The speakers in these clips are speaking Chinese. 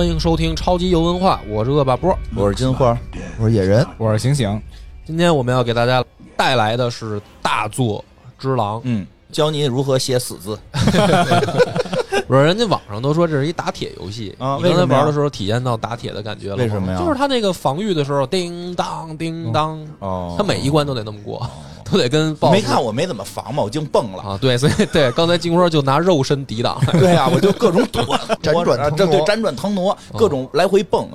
欢迎收听超级游文化，我是恶霸波。我是金花，我是野人，我是醒醒，今天我们要给大家带来的是大作《之狼》。嗯，教你如何写死字。不是，人家网上都说这是一打铁游戏啊你刚才玩的时候体验到打铁的感觉了吗？为什么呀？就是他那个防御的时候，叮当叮当，哦。他每一关都得那么过，都得跟 BOSS 没看我没怎么防嘛，我净蹦了。啊。对，所以对，刚才金花就拿肉身抵挡。对啊，我就各种躲，辗转腾挪这对辗转腾挪，各种来回蹦，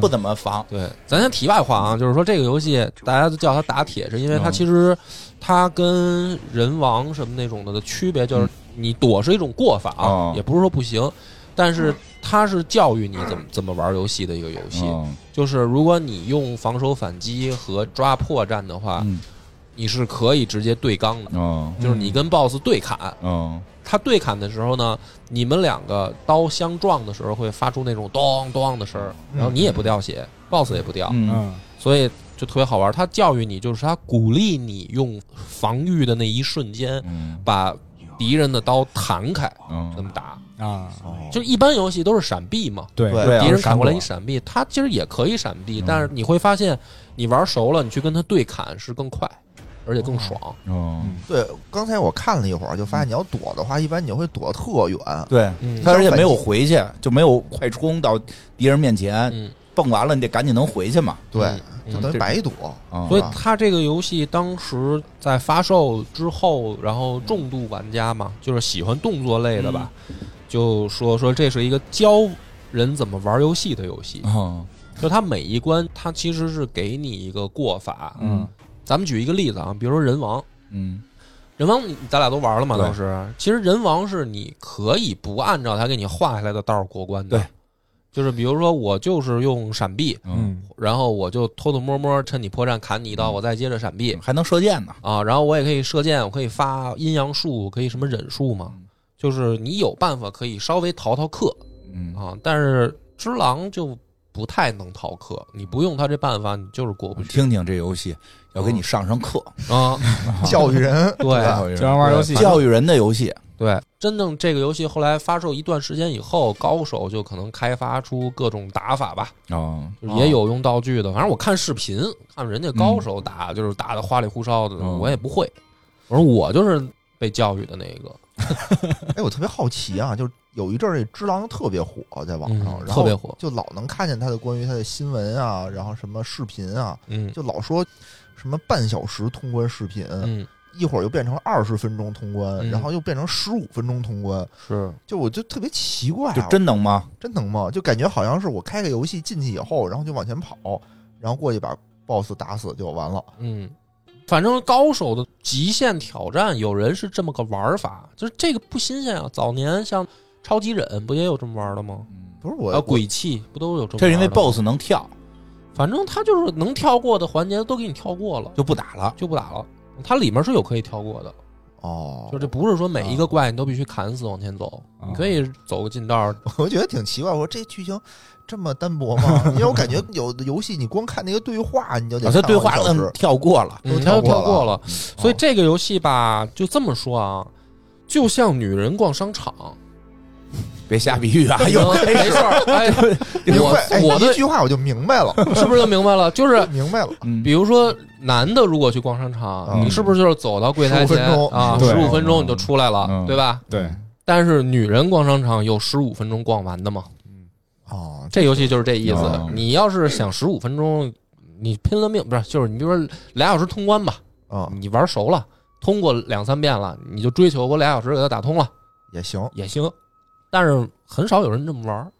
不怎么防。对，咱先题外话啊，就是说这个游戏大家都叫它打铁，是因为它嗯其实它跟人王什么那种的的区别，就是你躲是一种过法也不是说不行，但是它是教育你怎么怎么玩游戏的一个游戏。嗯就是如果你用防守反击和抓破绽的话，嗯你是可以直接对刚的，嗯就是你跟 BOSS 对砍。嗯他对砍的时候呢，你们两个刀相撞的时候会发出那种咚咚的声儿，然后你也不掉血，BOSS 也不掉，所以就特别好玩。他教育你，就是他鼓励你用防御的那一瞬间，嗯。把敌人的刀弹开，那嗯么打。啊，就一般游戏都是闪避嘛，对。敌人砍过来闪你闪避，他其实也可以闪避，嗯。但是你会发现，你玩熟了，你去跟他对砍是更快，而且更爽。嗯，对，刚才我看了一会儿，就发现你要躲的话，一般你会躲特远。对，嗯他而且没有回去，就没有快冲到敌人面前，嗯，蹦完了你得赶紧能回去嘛。对，嗯就等于白躲。啊所以他这个游戏当时在发售之后，然后重度玩家嘛，就是喜欢动作类的吧，就说说这是一个教人怎么玩游戏的游戏。嗯就它每一关，它其实是给你一个过法。嗯咱们举一个例子啊，比如说人王，嗯。人王你咱俩都玩了嘛，对。当时。其实人王是你可以不按照他给你画下来的道过关的。对，就是比如说我就是用闪避，嗯，嗯然后我就偷偷摸摸趁你破绽砍你一刀，我再接着闪避。还能射箭呢。啊，然后我也可以射箭，我可以发阴阳术，可以什么忍术嘛，就是你有办法可以稍微逃逃课嗯。啊，但是只狼就不太能逃课，你不用他这办法，你就是过不去。听听这游戏，要给你上上课，啊。教育人，对教育就让玩游戏，教育人的游戏。对，真正这个游戏后来发售一段时间以后，高手就可能开发出各种打法吧，哦，也有用道具的。反正我看视频，看人家高手打，就是打的花里胡哨的，嗯。我也不会。我说我就是被教育的那个，哎，我特别好奇啊，就是有一阵儿这只狼特别火，在网上，嗯然后特别火。就老能看见他的关于他的新闻啊，然后什么视频啊，嗯。就老说什么半小时通关视频，嗯，一会儿又变成二十分钟通关，嗯然后又变成十五分钟通关，是。就我就特别奇怪、就啊，真能吗？真能吗？就感觉好像是我开个游戏进去以后，然后就往前跑，然后过去把 BOSS 打死就完了。嗯，反正高手的极限挑战，有人是这么个玩法，就是这个不新鲜啊。早年像超级忍不也有这么玩的吗？不是我，还有鬼泣不都有这么玩的吗？这是因为 BOSS 能跳，反正他就是能跳过的环节都给你跳过了，就不打了。就不打了。它里面是有可以跳过的，哦，就这不是说每一个怪你都必须砍死往前走，啊你可以走个近道儿。我觉得挺奇怪，我说这剧情这么单薄吗？因为我 感觉有的游戏你光看那个对话，你就得啊，他看对话嗯跳过了，嗯，他就都跳过了跳过了，所以这个游戏吧，就这么说啊，就像女人逛商场，别瞎比喻啊！又嗯没事儿。哎，我我的一句话我就明白了，是不是就明白了？就是明白了。嗯比如说，男的如果去逛商场，嗯你是不是就是走到柜台前啊，十五分钟你就出来了，嗯对吧？对，但是女人逛商场有十五分钟逛完的吗？哦，这游戏就是这意思哦。你要是想十五分钟，你拼了命不是？就是你比如说俩小时通关吧，啊你玩熟了，通过两三遍了，你就追求我俩小时给它打通了也行。也行。但是很少有人这么玩儿。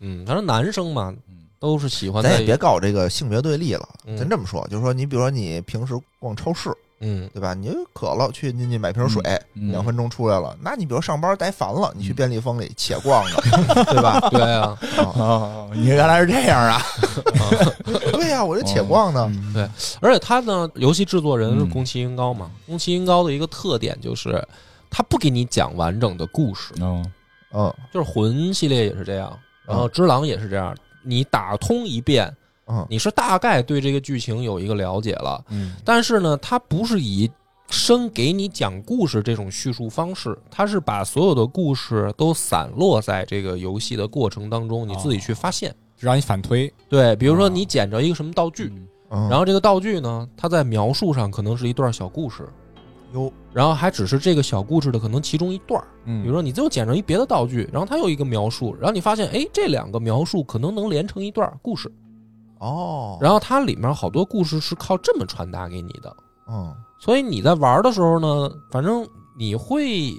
嗯，反正男生嘛，都是喜欢咱也别搞这个性别对立了，嗯咱这么说，就是说你比如说你平时逛超市，嗯对吧？你渴了去进去买瓶水，嗯两分钟出来了。那你比如上班待烦了，你去便利蜂里且逛呢，对吧？对啊，哦，你原来是这样啊？对呀，我就且逛呢。嗯而且他呢，游戏制作人宫崎英高嘛，宫崎英高的一个特点就是，他不给你讲完整的故事，哦，嗯。就是魂系列也是这样，然后只狼也是这样，你打通一遍，嗯。你是大概对这个剧情有一个了解了，嗯。但是呢，它不是以生给你讲故事这种叙述方式，它是把所有的故事都散落在这个游戏的过程当中，你自己去发现。让你反推。对，比如说你捡着一个什么道具，嗯。嗯，然后这个道具呢，它在描述上可能是一段小故事，哟，然后还只是这个小故事的可能其中一段儿。嗯，比如说你最后捡着一别的道具，然后它有一个描述，然后你发现，哎，这两个描述可能能连成一段故事，哦，然后它里面好多故事是靠这么传达给你的。嗯。所以你在玩的时候呢，反正你会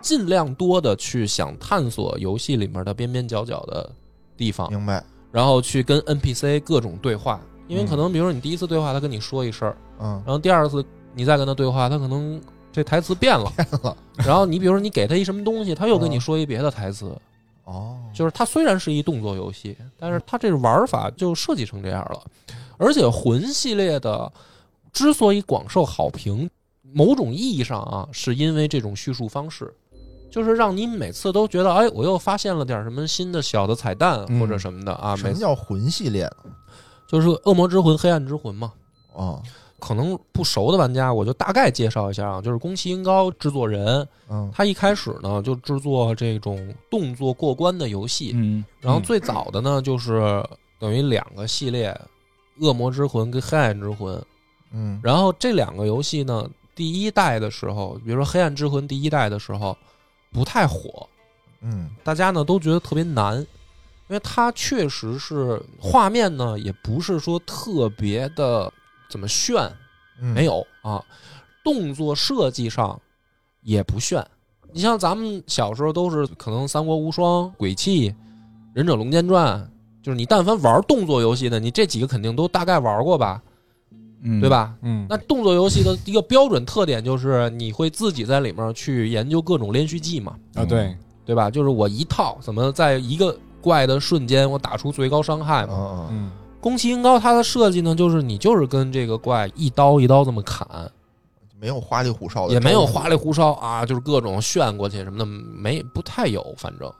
尽量多的去想探索游戏里面的边边角角的地方，明白，然后去跟 NPC 各种对话。因为嗯可能比如说你第一次对话，他跟你说一声，嗯。然后第二次你再跟他对话，他可能这台词变了。了然后你比如说你给他一什么东西，他又跟你嗯说一别的台词。哦，就是它虽然是一动作游戏，但是它这个玩法就设计成这样了。而且魂系列的之所以广受好评，某种意义上啊，是因为这种叙述方式，就是让你每次都觉得，哎，我又发现了点什么新的小的彩蛋嗯或者什么的啊。什么叫魂系列？就是恶魔之魂、黑暗之魂嘛。哦，可能不熟的玩家，我就大概介绍一下啊，就是宫崎英高制作人，嗯。他一开始呢就制作这种动作过关的游戏，嗯然后最早的呢，就是等于两个系列，《恶魔之魂》跟《黑暗之魂》。嗯。然后这两个游戏呢，第一代的时候，比如说《黑暗之魂》第一代的时候，不太火，嗯。大家呢都觉得特别难，因为它确实是画面呢，也不是说特别的怎么炫，嗯，没有啊，动作设计上也不炫。你像咱们小时候都是可能《三国无双》《鬼泣》《忍者龙剑传》，就是你但凡玩动作游戏的，你这几个肯定都大概玩过吧，嗯，对？吧？嗯，那动作游戏的一个标准特点就是你会自己在里面去研究各种连续技嘛，啊对，对吧？就是我一套怎么在一个怪的瞬间我打出最高伤害嘛。嗯嗯嗯宫崎英高他的设计呢，就是你就是跟这个怪一刀一刀这么砍，没有花里胡哨的，也没有花里胡哨啊，就是各种炫过去什么的，没不太有，反正，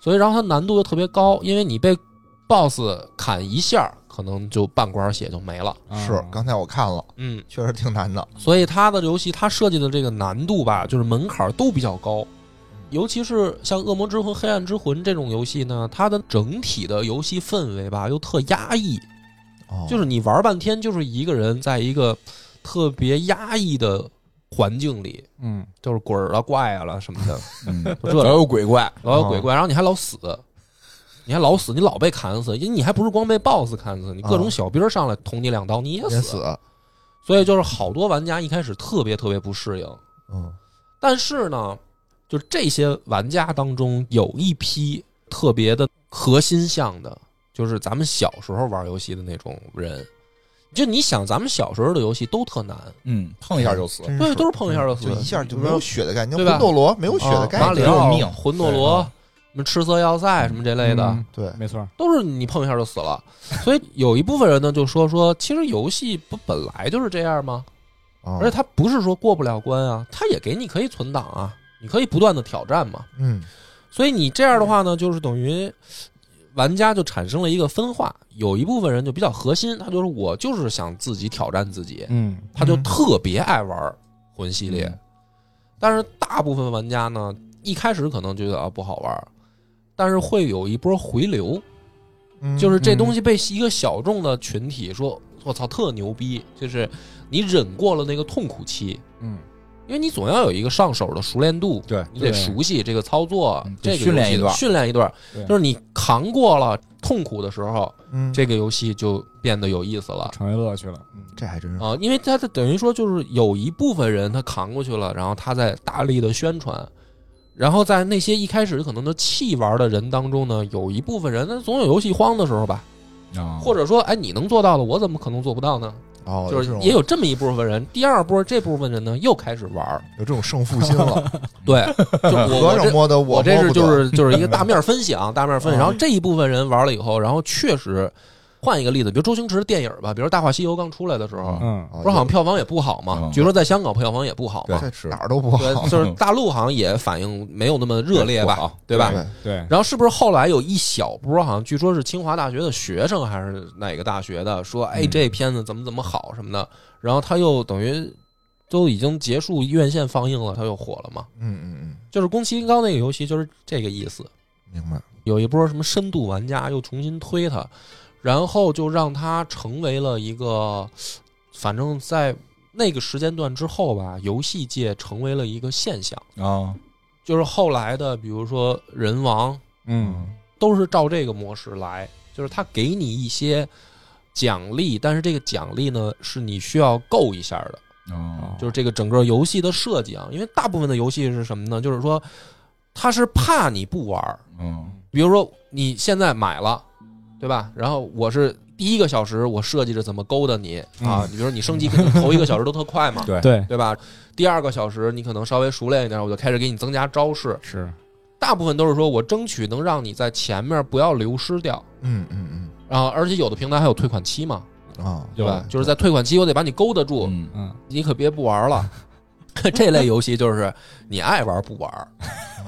所以然后它难度又特别高，因为你被 BOSS 砍一下，可能就半管血就没了。啊是，刚才我看了，嗯，确实挺难的。所以它的游戏它设计的这个难度吧，就是门槛都比较高。尤其是像《恶魔之魂》《黑暗之魂》这种游戏呢，它的整体的游戏氛围吧又特压抑，哦，就是你玩半天就是一个人在一个特别压抑的环境里，嗯。就是鬼儿了、怪啊了什么的，嗯，这 老有鬼怪，老有鬼怪，然后你还老死，你还老死，你老被砍死，因为你还不是光被 BOSS 砍死，你各种小兵上来捅你两刀，你也死。也死，所以就是好多玩家一开始特别特别不适应，嗯。但是呢，就这些玩家当中有一批特别的核心向的，就是咱们小时候玩游戏的那种人。就你想，咱们小时候的游戏都特难，嗯，碰一下就死，对，都是碰一下就死，就一下就没有血的概念。对吧魂斗罗没有血的啊概念，马里奥、没有命魂斗罗、什么赤色要塞什么这类的，嗯对，没错，都是你碰一下就死了。所以有一部分人呢就说说，其实游戏不本来就是这样吗？而而且它不是说过不了关啊，它也给你可以存档啊，你可以不断的挑战嘛。嗯所以你这样的话呢，就是等于玩家就产生了一个分化，有一部分人就比较核心，他就是我就是想自己挑战自己，嗯他就特别爱玩魂系列。嗯但是大部分玩家呢，一开始可能觉得啊不好玩，但是会有一波回流，嗯，就是这东西被一个小众的群体说，我操特牛逼，就是你忍过了那个痛苦期，嗯因为你总要有一个上手的熟练度，对，你得熟悉这个操作嗯，这个游戏得训练一段。训练一段，就是你扛过了痛苦的时候，嗯。这个游戏就变得有意思了。成为乐趣了，嗯。这还真是。啊，因为它的等于说就是有一部分人他扛过去了，然后他在大力的宣传，然后在那些一开始可能都弃玩的人当中呢，有一部分人那总有游戏荒的时候吧，啊，或者说哎你能做到的，我怎么可能做不到呢？哦，就是也有这么一部分人，第二波这部分人呢又开始玩儿，有这种胜负心了，对，就我 我这摸的我这摸不得是就是就是一个大面分享，大面分享。嗯 然后这一部分人玩了以后，然后确实换一个例子，比如周星驰的电影吧，比如《大话西游》刚出来的时候，不是好像票房也不好嘛？嗯据说在香港票房也不好嘛。哪儿都不好，就是大陆好像也反应没有那么热烈吧，对吧？对对，然后是不是后来有一小波，好像据说是清华大学的学生还是哪个大学的，说哎嗯这片子怎么怎么好什么的，然后他又等于都已经结束院线放映了，它又火了嘛。嗯嗯嗯，就是宫崎英高那个游戏就是这个意思。明白。有一波什么深度玩家又重新推它，然后就让它成为了一个，反正在那个时间段之后吧，游戏界成为了一个现象。啊，就是后来的，比如说人王，嗯。都是照这个模式来，就是他给你一些奖励，但是这个奖励呢是你需要够一下的，哦，就是这个整个游戏的设计啊，因为大部分的游戏是什么呢？就是说他是怕你不玩儿，嗯。比如说你现在买了，对吧？然后我是第一个小时我设计着怎么勾搭你啊，你比如说你升级肯定头一个小时都特快嘛，对对对吧？第二个小时你可能稍微熟练一点，我就开始给你增加招式，是大部分都是说我争取能让你在前面不要流失掉。嗯嗯嗯然后，而且有的平台还有退款期嘛，嗯啊，对吧？就是在退款期，我得把你勾搭住，嗯嗯你可别不玩了。这类游戏就是你爱玩不玩，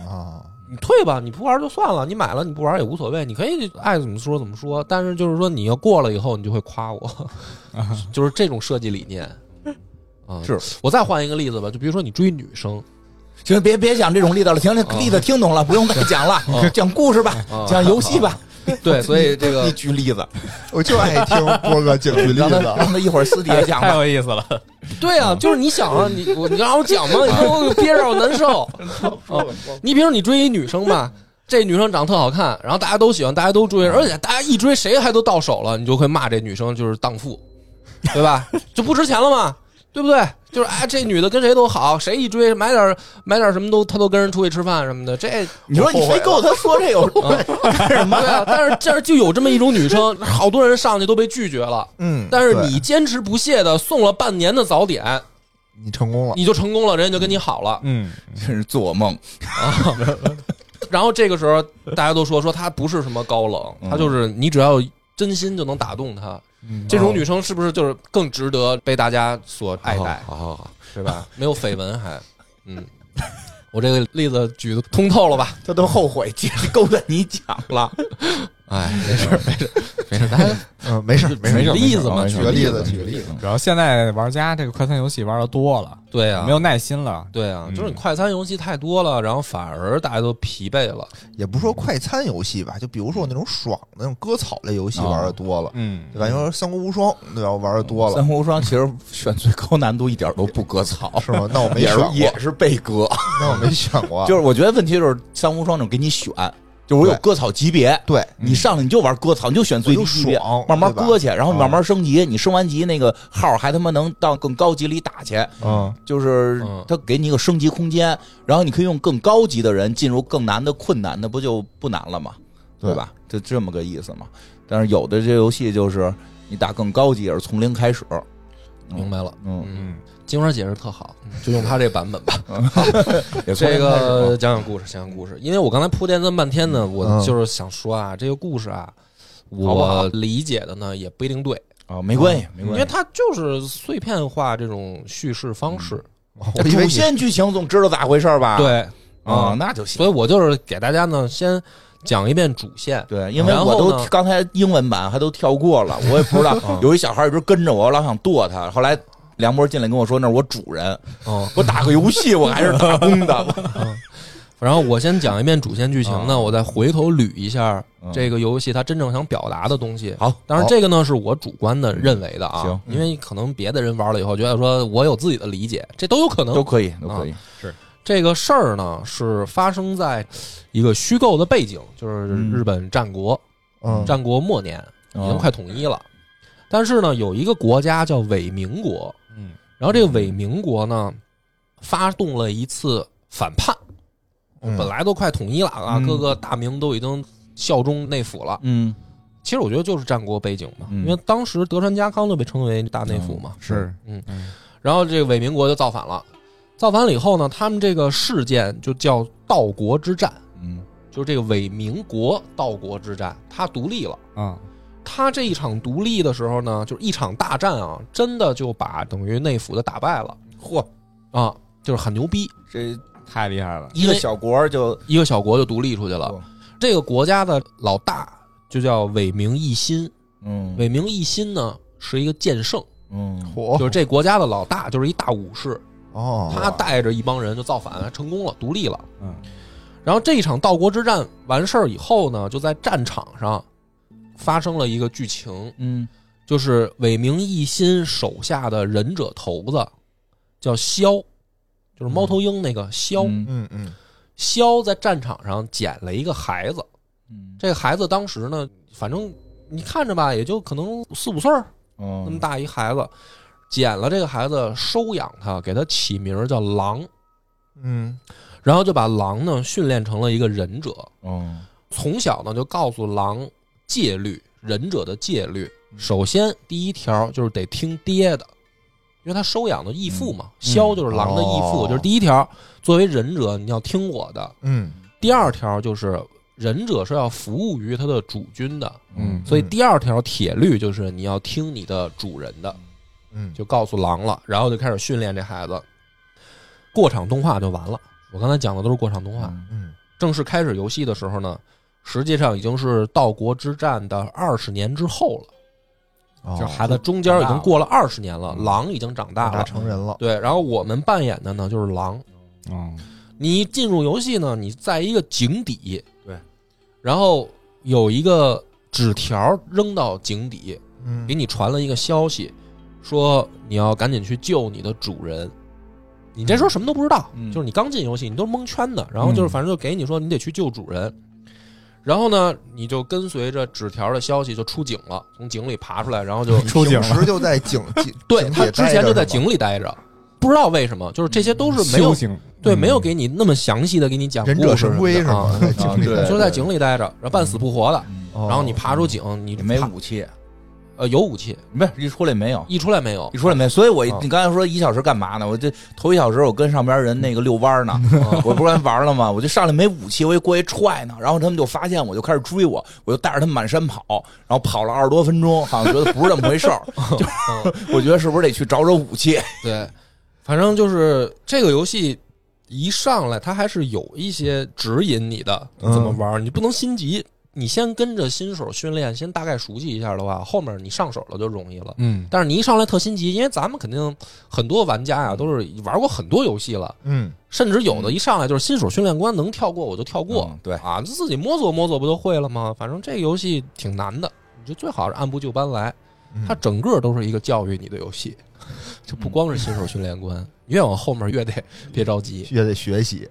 啊，你退吧，你不玩就算了，你买了你不玩也无所谓，你可以爱怎么说怎么说。但是就是说你要过了以后，你就会夸我，就是这种设计理念。啊、是我再换一个例子吧，就比如说你追女生，行，别别讲这种例子了，行，例子听懂了，不用再讲了，讲故事吧，啊讲游戏吧。对，所以这你个举例子，我就爱听波哥讲举例子。让他一会儿私底下讲太。有意思了。对啊，就是你想啊，你我你让我讲吗？你说我憋着我难受。啊你比如你追一女生吧，这女生长得特好看，然后大家都喜欢，大家都追，而且大家一追谁还都到手了，你就会骂这女生就是荡妇，对吧？就不值钱了嘛，对不对？就是哎，这女的跟谁都好，谁一追买点买点什么都她都跟人出去吃饭什么的，这你说你非跟他说这有 干什么对啊。但是这儿就有这么一种女生，好多人上去都被拒绝了，嗯，但是你坚持不懈的送了半年的早点，你成功了，你就成功了，人家就跟你好了。嗯，真是做梦啊。然后这个时候大家都说说她不是什么高冷，嗯她就是你只要真心就能打动她。嗯这种女生是不是就是更值得被大家所爱戴，好好好，对吧？没有绯闻还，嗯，我这个例子举的通透了吧？他都后悔，接着勾搭你讲了。哎，没事没事没事儿，大家嗯，没事没事举例子嘛举个例子举举个例子主要现在玩家这个快餐游戏玩的多了，对啊，没有耐心了。对啊，嗯就是你快餐游戏太多了，然后反而大家都疲惫了。也不是说快餐游戏吧，就比如说我那种爽的那种割草类游戏玩的多了，嗯，对吧？你说《三国无双》对吧？玩的多了三国无双其实选最高难度一点都不割草，是吗？那我没也选过，是也是被割。那我没选过，就是我觉得问题就是三国无双这种给你选，就是我有割草级别，对。你上来你就玩割草，你就选最低级别慢慢割去，然后啊慢慢升级。你升完级那个号还他妈能到更高级里打去，嗯。就是嗯。他给你一个升级空间，然后你可以用更高级的人进入更难的困难，那不就不难了吗？对。对吧？就这么个意思嘛。但是有的这游戏就是你打更高级也是从零开始，明白了，嗯，嗯，金花解释特好，就用他这版本吧。也这个讲讲故事，讲讲故事。因为我刚才铺垫这么半天呢，我嗯就是想说啊，这个故事啊，我理解的呢也不一定对，啊，没关系，没关系。因为它就是碎片化这种叙事方式。主线剧情总知道咋回事吧？对啊，嗯那就行。所以我就是给大家呢先讲一遍主线。对，因为我都刚才英文版还都跳过了，我也不知道 嗯有一小孩一直跟着我，我老想剁他。后来梁博进来跟我说，那是我主人，嗯，我打个游戏我还是打工的。然后我先讲一遍主线剧情呢，啊我再回头捋一下嗯。这个游戏它真正想表达的东西。好，当然，这个呢是我主观的认为的啊，行。因为可能别的人玩了以后觉得说我有自己的理解，这都有可能。都。可以，都可以。是。这个事儿呢是发生在一个虚构的背景，就是嗯日本战国，嗯。战国末年已经快统一了。但是呢，有一个国家叫伪民国，嗯，然后这个伪民国呢发动了一次反叛，嗯本来都快统一了啊，嗯各个大明都已经效忠内府了。嗯，其实我觉得就是战国背景嘛，嗯因为当时德川家康就被称为大内府嘛。是，嗯嗯然后这个伪民国就造反了，造反了以后呢，他们这个事件就叫道国之战，嗯就是这个伪民国道国之战，他独立了。啊，他这一场独立的时候呢，就是一场大战啊，真的就把等于内府的打败了。嚯，啊，就是很牛逼，这太厉害了。一个小国就一个小国就独立出去了。这个国家的老大就叫伟明一心，嗯。伟明一心呢是一个剑圣，嗯。火就是这国家的老大就是一大武士，哦，他带着一帮人就造反，成功了，独立了。嗯。然后这一场道国之战完事儿以后呢，就在战场上发生了一个剧情，嗯。就是韦明一心手下的忍者头子叫萧，就是猫头鹰那个萧。嗯。嗯嗯。萧在战场上捡了一个孩子，嗯。这个孩子当时呢，反正你看着吧，也就可能四五岁儿哦。那么大一孩子，捡了这个孩子，收养他，给他起名叫狼，嗯。然后就把狼呢训练成了一个忍者。哦。从小呢就告诉狼戒律，忍者的戒律。首先第一条就是得听爹的，因为他收养的义父嘛，萧就是狼的义父，哦就是第一条。作为忍者，你要听我的。嗯第二条就是忍者是要服务于他的主君的，嗯所以第二条铁律就是你要听你的主人的，嗯，就告诉狼了，然后就开始训练这孩子。过场动画就完了，我刚才讲的都是过场动画。嗯正式开始游戏的时候呢，实际上已经是道国之战的二十年之后了，哦就孩子中间已经过了二十年了，嗯。狼已经长大大了。成人了，对，然后我们扮演的呢就是狼。嗯你一进入游戏呢，你在一个井底，对，然后有一个纸条扔到井底，嗯。给你传了一个消息，说你要赶紧去救你的主人。你这时候什么都不知道，嗯。就是你刚进游戏，你都是蒙圈的。然后就是嗯。反正就给你说你得去救主人，然后呢，你就跟随着纸条的消息就出井了，从井里爬出来，然后就 出井了。平时就在井 井对他之前就在井里待着，不知道为什么，就是这些都是没有对，嗯。没有给你那么详细的给你讲故事神龟是什么就是在井里待着，然后半死不活的，然后你爬出井，你没武器，呃有武器，不是一出来没有。一出来没有一，出来没，所以我啊你刚才说一小时干嘛呢？我这头一小时我跟上边人那个遛弯呢，啊我不是玩了吗？我就上来没武器，我一过去踹呢，然后他们就发现我，就开始追我，我就带着他们满山跑，然后跑了二十多分钟，好像觉得不是这么回事儿，就 我觉得是不是得去找找武器？对，反正就是这个游戏一上来，它还是有一些指引你的嗯怎么玩，你不能心急。你先跟着新手训练，先大概熟悉一下的话，后面你上手了就容易了。嗯但是你一上来特心急，因为咱们肯定很多玩家呀都是玩过很多游戏了，嗯甚至有的一上来就是新手训练关，能跳过我就跳过。嗯对啊，自己摸索摸索不就会了吗？反正这个游戏挺难的，你就最好是按部就班来。嗯它整个都是一个教育你的游戏，就不光是新手训练关，越往后面越得别着急。越得学习，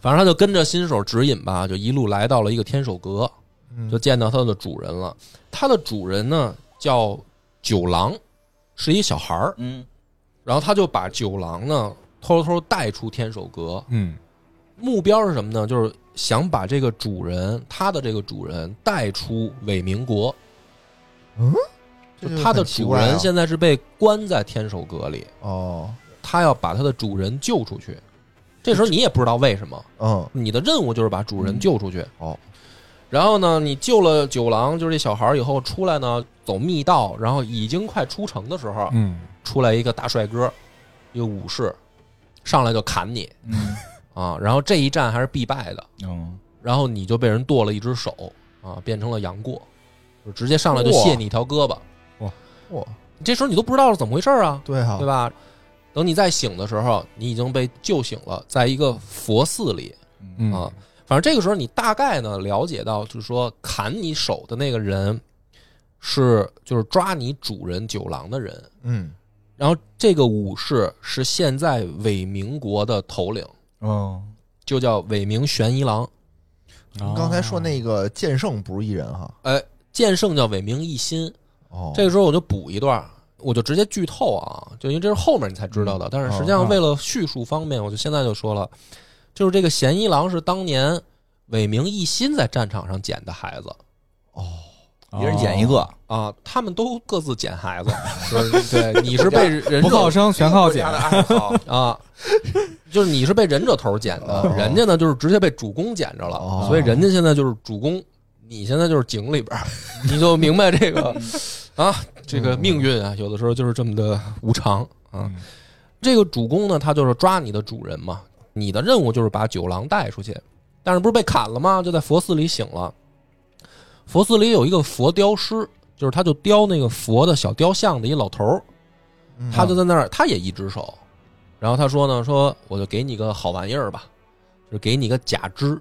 反正他就跟着新手指引吧，就一路来到了一个天守阁，嗯就见到它的主人了。它的主人呢叫九郎，是一小孩儿。嗯然后他就把九郎呢偷偷带出天守阁，嗯目标是什么呢？就是想把这个主人，他的这个主人带出伪民国。嗯就他的主人现在是被关在天守阁里，哦，他要把他的主人救出去。这时候你也不知道为什么，嗯你的任务就是把主人救出去。哦，然后呢，你救了九郎，就是这小孩儿以后出来呢，走密道，然后已经快出城的时候，嗯。出来一个大帅哥，一个武士，上来就砍你。嗯。啊！然后这一战还是必败的，嗯然后你就被人剁了一只手啊，变成了杨过，就直接上来就卸你一条胳膊。哇。哇，这时候你都不知道是怎么回事儿啊，对啊，对吧？等你再醒的时候，你已经被救醒了，在一个佛寺里。嗯。啊。反正这个时候你大概呢了解到，就是说砍你手的那个人是就是抓你主人九郎的人，嗯然后这个武士是现在伪民国的头领，哦就叫伪名玄一郎。你刚才说那个剑圣不是一人哈，哎，剑圣叫伪名一心。哦，这个时候我就补一段，我就直接剧透啊，就因为这是后面你才知道的。但是实际上为了叙述方便，我就现在就说了，就是这个贤一郎是当年伟明一心在战场上捡的孩子哦一人捡一个，啊，他们都各自捡孩子，就是对，你是被忍 不靠者生全靠捡，爱好，啊，就是你是被忍者头捡的哦，人家呢就是直接被主公捡着了，哦所以人家现在就是主公，你现在就是井里边，你就明白这个 啊，这个命运啊，有的时候就是这么的无常啊。嗯这个主公呢，他就是抓你的主人嘛，你的任务就是把九郎带出去，但是不是被砍了吗？就在佛寺里醒了。佛寺里有一个佛雕师，就是他就雕那个佛的小雕像的一老头儿，嗯他就在那儿，他也一只手，然后他说呢，说我就给你个好玩意儿吧，就是给你个假肢。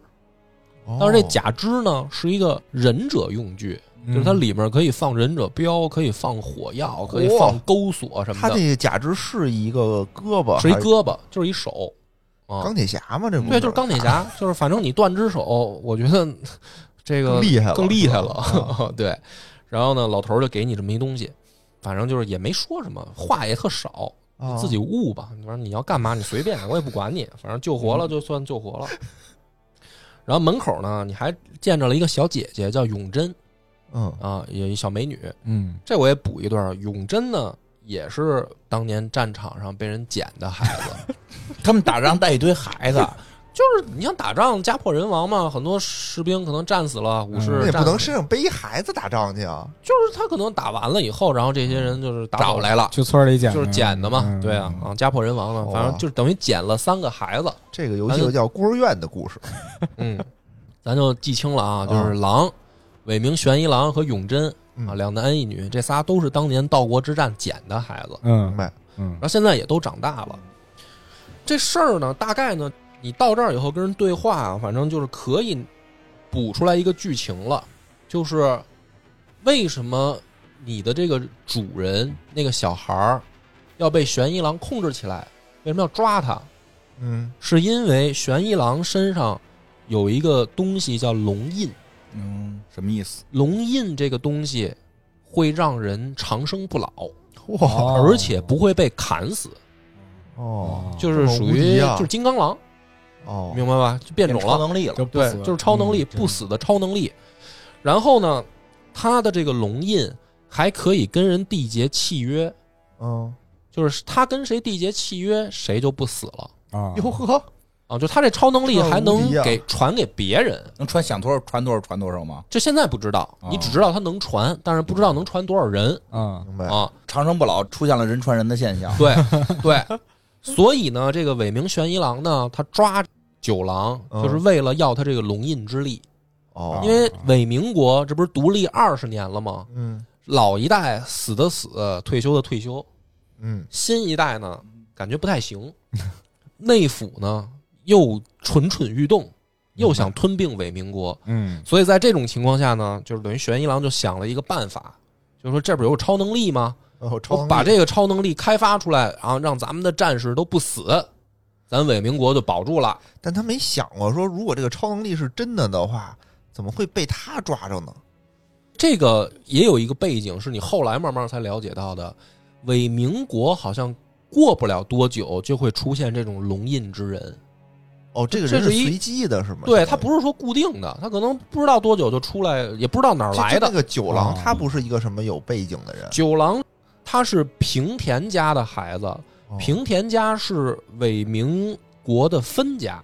哦但是这假肢呢是一个忍者用具，就是它里面可以放忍者镖，可以放火药，可以放钩索什么的。他这个假肢是一个胳膊，是一胳膊，就是一手啊钢，铁侠嘛？这不对，就是钢铁侠，就是反正你断只手，我觉得这个更厉害了更厉害了。对，然后呢，老头儿就给你这么一东西，反正就是也没说什么，话也特少，自己悟吧。反正你要干嘛，你随便，我也不管你，反正救活了就算救活了。然后门口呢，你还见着了一个小姐姐，叫永贞嗯啊，有一小美女。嗯这我也补一段，永贞呢也是当年战场上被人捡的孩子。他们打仗带一堆孩子，就是你像打仗家破人亡嘛，很多士兵可能战死了，武士那也不能身上背一孩子打仗去啊！就是他可能打完了以后，然后这些人就是打走找来了，去村里捡的，就是捡的嘛，嗯。对啊，啊，家破人亡了，反正就是等于捡了三个孩子，这个游戏就叫孤儿院的故事。嗯，咱就记清了啊，就是狼、伟明玄一郎和永贞嗯啊，两男一女，这仨都是当年道国之战捡的孩子，嗯明嗯白？嗯然后现在也都长大了。这事儿呢，大概呢，你到这儿以后跟人对话啊，反正就是可以补出来一个剧情了，就是为什么你的这个主人那个小孩儿要被玄一郎控制起来？为什么要抓他？嗯是因为玄一郎身上有一个东西叫龙印，嗯，什么意思？龙印这个东西会让人长生不老，哇。哦而且不会被砍死，哦，就是属于啊。就是金刚狼，哦，明白吧？就变种了，超能力了，对，就不死就是超能力，嗯不死的超能力。然后呢，他的这个龙印还可以跟人缔结契约，嗯，就是他跟谁缔结契约，谁就不死了。啊，哟呵，啊！就他这超能力还能给传给别人。能传想多少传多少传多少吗？这现在不知道，哦你只知道他能传，但是不知道能传多少人嗯明白？啊？长生不老出现了人传人的现象，对对，所以呢，这个伟明玄一郎呢，他抓九郎嗯就是为了要他这个龙印之力，哦，因为伪民国这不是独立二十年了吗？嗯老一代死的死，退休的退休，嗯新一代呢感觉不太行，内府呢又蠢蠢欲动，又想吞并伪民国，嗯所以在这种情况下呢，就是等于玄一郎就想了一个办法，就是说这不是有超能力吗？哦，超能力我把这个超能力开发出来，然后让咱们的战士都不死，咱伪民国就保住了。但他没想过说，如果这个超能力是真的的话，怎么会被他抓着呢？这个也有一个背景，是你后来慢慢才了解到的。伪民国好像过不了多久就会出现这种龙印之人，哦，这个人是随机的，是吗？对他不是说固定的，他可能不知道多久就出来，也不知道哪儿来的。就就那个九郎，哦他不是一个什么有背景的人。九郎他是平田家的孩子，哦平田家是伪民国的分家，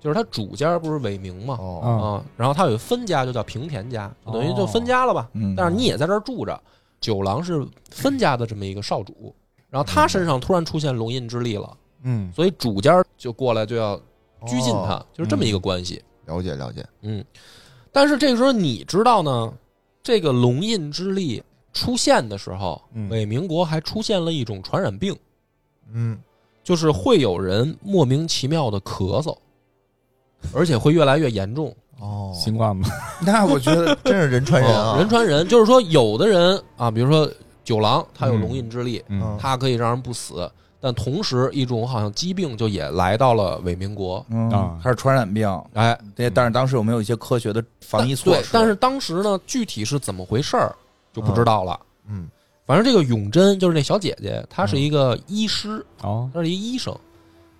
就是他主家不是伪名嘛，哦嗯啊，然后他有分家就叫平田家，就等于哦就分家了吧。嗯，但是你也在这儿住着，九郎是分家的这么一个少主，然后他身上突然出现龙印之力了，嗯所以主家就过来就要拘禁他哦，就是这么一个关系。了解了解。嗯，但是这个时候你知道呢，这个龙印之力出现的时候，嗯。伪民国还出现了一种传染病，嗯，就是会有人莫名其妙的咳嗽，而且会越来越严重。哦，新冠吗，那我觉得真是人传人啊，哦人传人，就是说有的人啊，比如说九郎，他有龙印之力，嗯。他可以让人不死，但同时一种好像疾病就也来到了伪民国。嗯啊还是传染病，哎，对，但是当时有没有一些科学的防疫措施？，对但是当时呢，具体是怎么回事儿就不知道了。嗯反正这个永贞就是那小姐姐，她是一个医师，哦她是一医生。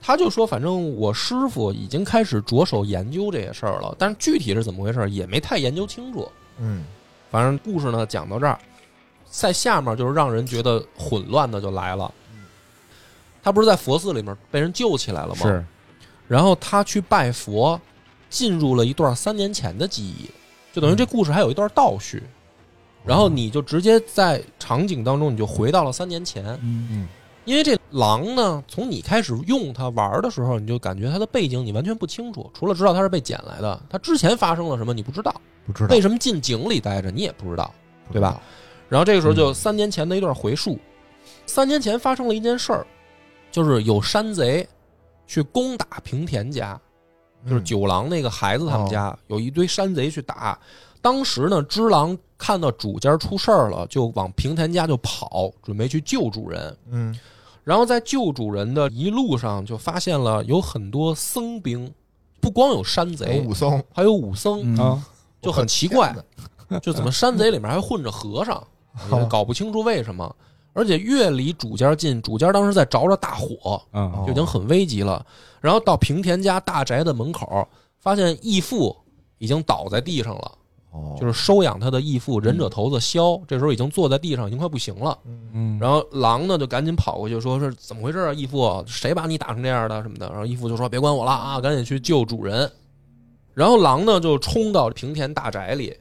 她就说，反正我师傅已经开始着手研究这些事儿了，但是具体是怎么回事儿也没太研究清楚。嗯反正故事呢讲到这儿，在下面就是让人觉得混乱的就来了。他不是在佛寺里面被人救起来了吗？是然后他去拜佛，进入了一段三年前的记忆，就等于这故事还有一段倒叙。然后你就直接在场景当中，你就回到了三年前，嗯嗯因为这狼呢，从你开始用它玩的时候，你就感觉它的背景你完全不清楚，除了知道它是被捡来的，它之前发生了什么你不知道，不知道为什么进井里待着你也不知道。对吧？然后这个时候就三年前的一段回述，三年前发生了一件事儿，就是有山贼去攻打平田家，就是嗯九郎那个孩子他们家、有一堆山贼去打。当时呢，只狼看到主家出事儿了，就往平田家就跑，准备去救主人。嗯。然后在救主人的一路上，就发现了有很多僧兵，不光有山贼，武僧。还有武僧，嗯。啊，就很奇怪，就怎么山贼里面还混着和尚，也搞不清楚为什么。而且越离主家近，主家当时在着着大火，嗯哦就已经很危急了。然后到平田家大宅的门口，发现义父已经倒在地上了，哦，就是收养他的义父忍者头子萧，这时候已经坐在地上，已经快不行了。嗯嗯，然后狼呢就赶紧跑过去说：“是怎么回事啊，义父？谁把你打成这样的什么的？”然后义父就说：“别管我了啊，赶紧去救主人。”然后狼呢就冲到平田大宅里，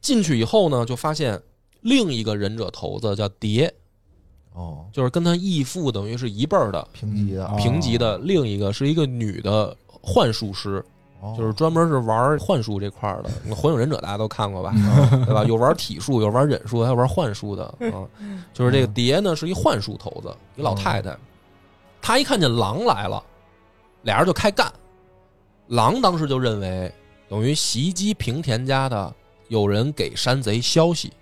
进去以后呢，就发现另一个忍者头子叫蝶，哦，就是跟他义父等于是一辈儿的平级的哦平级的，另一个是一个女的幻术师，哦就是专门是玩幻术这块儿的。那火影忍者大家都看过吧？嗯 对吧？有玩体术，有玩忍术，还有玩幻术的 啊。就是这个蝶呢，是一幻术头子，一老太太。她一看见狼来了，俩人就开干。狼当时就认为，等于袭击平田家的有人给山贼消息，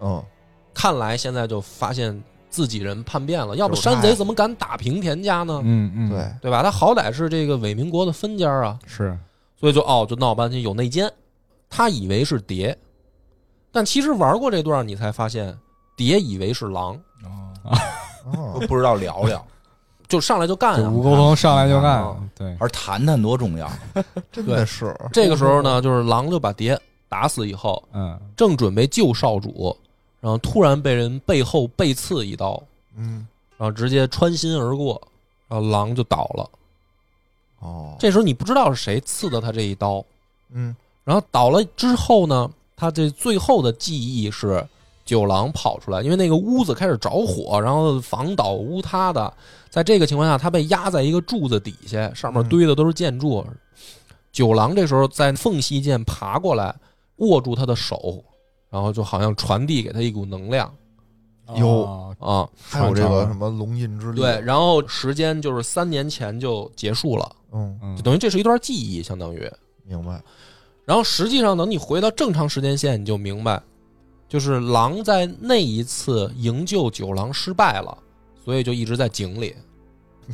嗯看来现在就发现自己人叛变了，要不山贼怎么敢打平田家呢？嗯嗯，对，对吧？他好歹是这个伪民国的分家啊，是，所以就哦，就闹半天有内奸。他以为是蝶，但其实玩过这段，你才发现蝶以为是狼，哦。都不知道聊聊，就上来就干啊。这无沟通上来就啊。干，对，而谈谈多重要。真的是。这个时候呢，就是狼就把蝶打死以后，嗯。正准备救少主，然后突然被人背后背刺一刀，嗯。然后直接穿心而过，然后狼就倒了。哦。这时候你不知道是谁刺的他这一刀，嗯。然后倒了之后呢，他这最后的记忆是九郎跑出来，因为那个屋子开始着火，然后房倒屋塌的，在这个情况下，他被压在一个柱子底下，上面堆的都是建筑。九郎这时候在缝隙间爬过来，握住他的手，然后就好像传递给他一股能量有哦啊，还有这个什么龙印之力对，然后时间就是三年前就结束了，嗯嗯就等于这是一段记忆，相当于。明白然后实际上，等你回到正常时间线，你就明白，就是狼在那一次营救九郎失败了，所以就一直在井里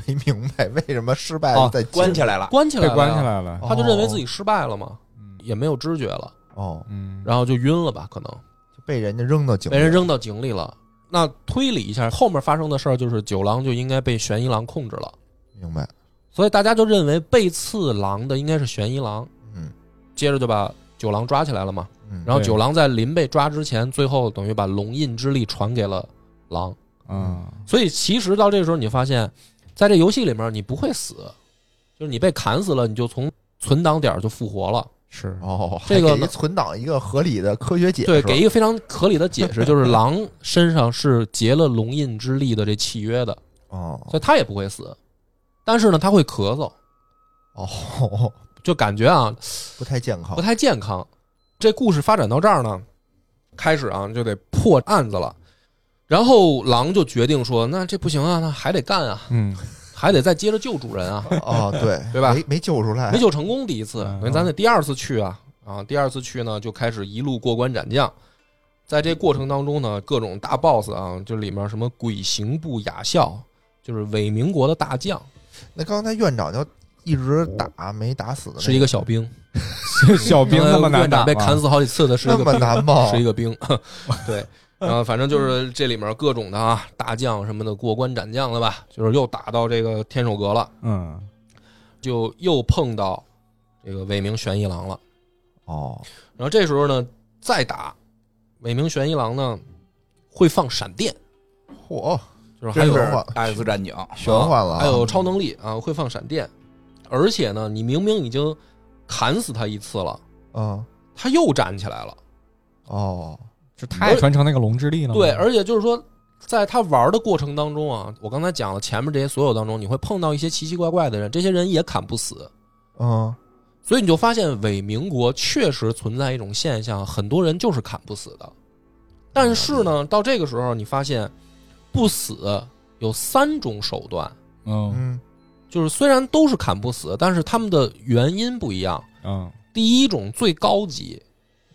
没明白为什么失败哦了再关起来了，关起来了，关起来了，他就认为自己失败了嘛，嗯也没有知觉了，哦，嗯，然后就晕了吧，可能就被人家扔到井里，被人扔到井里了。那推理一下，后面发生的事儿就是九郎就应该被玄一郎控制了，明白？所以大家就认为被刺狼的应该是玄一郎，嗯接着就把九郎抓起来了嘛。嗯，然后九郎在临被抓之前，最后等于把龙印之力传给了狼。嗯所以其实到这个时候，你发现，在这游戏里面你不会死，就是你被砍死了，你就从存档点就复活了。是，哦，这个给存档一个合理的科学解释，对，给一个非常合理的解释，就是狼身上是结了龙印之力的这契约的，哦所以他也不会死。但是呢，他会咳嗽，哦，就感觉啊不太健康不，太健康。这故事发展到这儿呢，开始啊就得破案子了。然后狼就决定说：“那这不行啊，那还得干啊，嗯 还得再接着救主人啊。”哦，对 对吧没没救出来，没救成功，第一次，嗯等于咱得第二次去啊啊！第二次去呢，就开始一路过关斩将，在这过程当中呢，各种大 boss 啊，就里面什么鬼行部雅笑，就是伪民国的大将，那刚才院长就一直打没打死的那，是一个小兵，小兵那么难院长被砍死好几次的是一那么个兵，难吗？是一个兵，对。然后反正就是这里面各种的啊，大将什么的过关斩将了吧，就是又打到这个天守阁了，嗯就又碰到这个伪名玄一郎了。哦，然后这时候呢，再打伪名玄一郎呢，会放闪电，嚯，就是还有真是话 X 战警，玄幻了啊，还有超能力啊，会放闪电，而且呢，你明明已经砍死他一次了，嗯他又站起来了。哦，是他也传承那个龙之力了，对，而且就是说，在他玩的过程当中啊，我刚才讲了前面这些所有当中，你会碰到一些奇奇怪怪的人，这些人也砍不死，嗯。所以你就发现伪民国确实存在一种现象，很多人就是砍不死的。但是呢，到这个时候你发现不死有三种手段，嗯嗯。就是虽然都是砍不死，但是他们的原因不一样。嗯。第一种最高级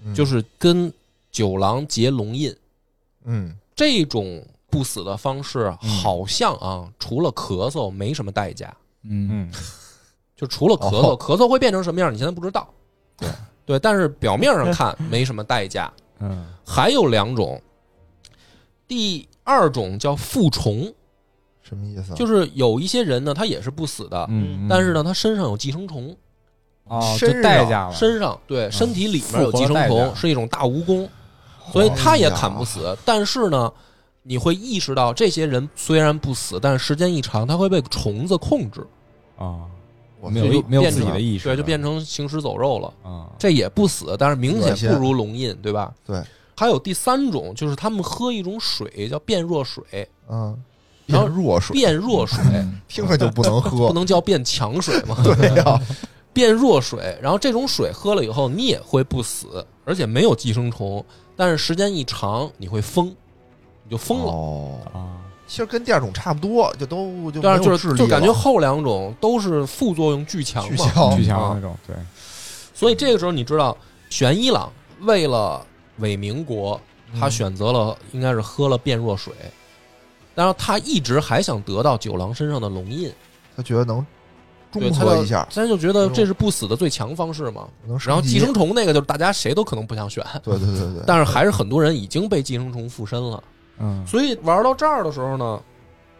嗯，就是跟九郎结龙印，嗯。这种不死的方式嗯。好像啊，除了咳嗽没什么代价。嗯。嗯。就除了咳嗽，哦。咳嗽会变成什么样，你现在不知道。对。对，但是表面上看没什么代价。嗯。还有两种，第二种叫复虫，什么意思？就是有一些人呢，他也是不死的，嗯，但是呢，他身上有寄生虫，哦，身就代上价了，身上对身体里面有寄生虫，是一种大蜈蚣，所以他也砍不死。但是呢，你会意识到，这些人虽然不死，但是时间一长，他会被虫子控制，啊，我没有没有自己的意识，对，就变成行尸走肉了。啊，这也不死，但是明显不如龙印，对吧？对。还有第三种，就是他们喝一种水叫变弱水，嗯，然后变弱水，变弱水 听着就不能喝，不能叫变强水吗？对呀，变弱水，然后这种水喝了以后，你也会不死，而且没有寄生虫，但是时间一长你会疯，你就疯了。哦，啊，其实跟第二种差不多，就都就但是就是就感觉后两种都是副作用巨强嘛，巨强。巨啊。强那种，对，所以这个时候你知道，玄一郎为了伪民国，他嗯选择了应该是喝了变弱水，然后他一直还想得到九郎身上的龙印，他觉得能中和一下，他就觉得这是不死的最强方式嘛。然后寄生虫那个就是大家谁都可能不想选，对对对对，但是还是很多人已经被寄生虫附身了。嗯所以玩到这儿的时候呢，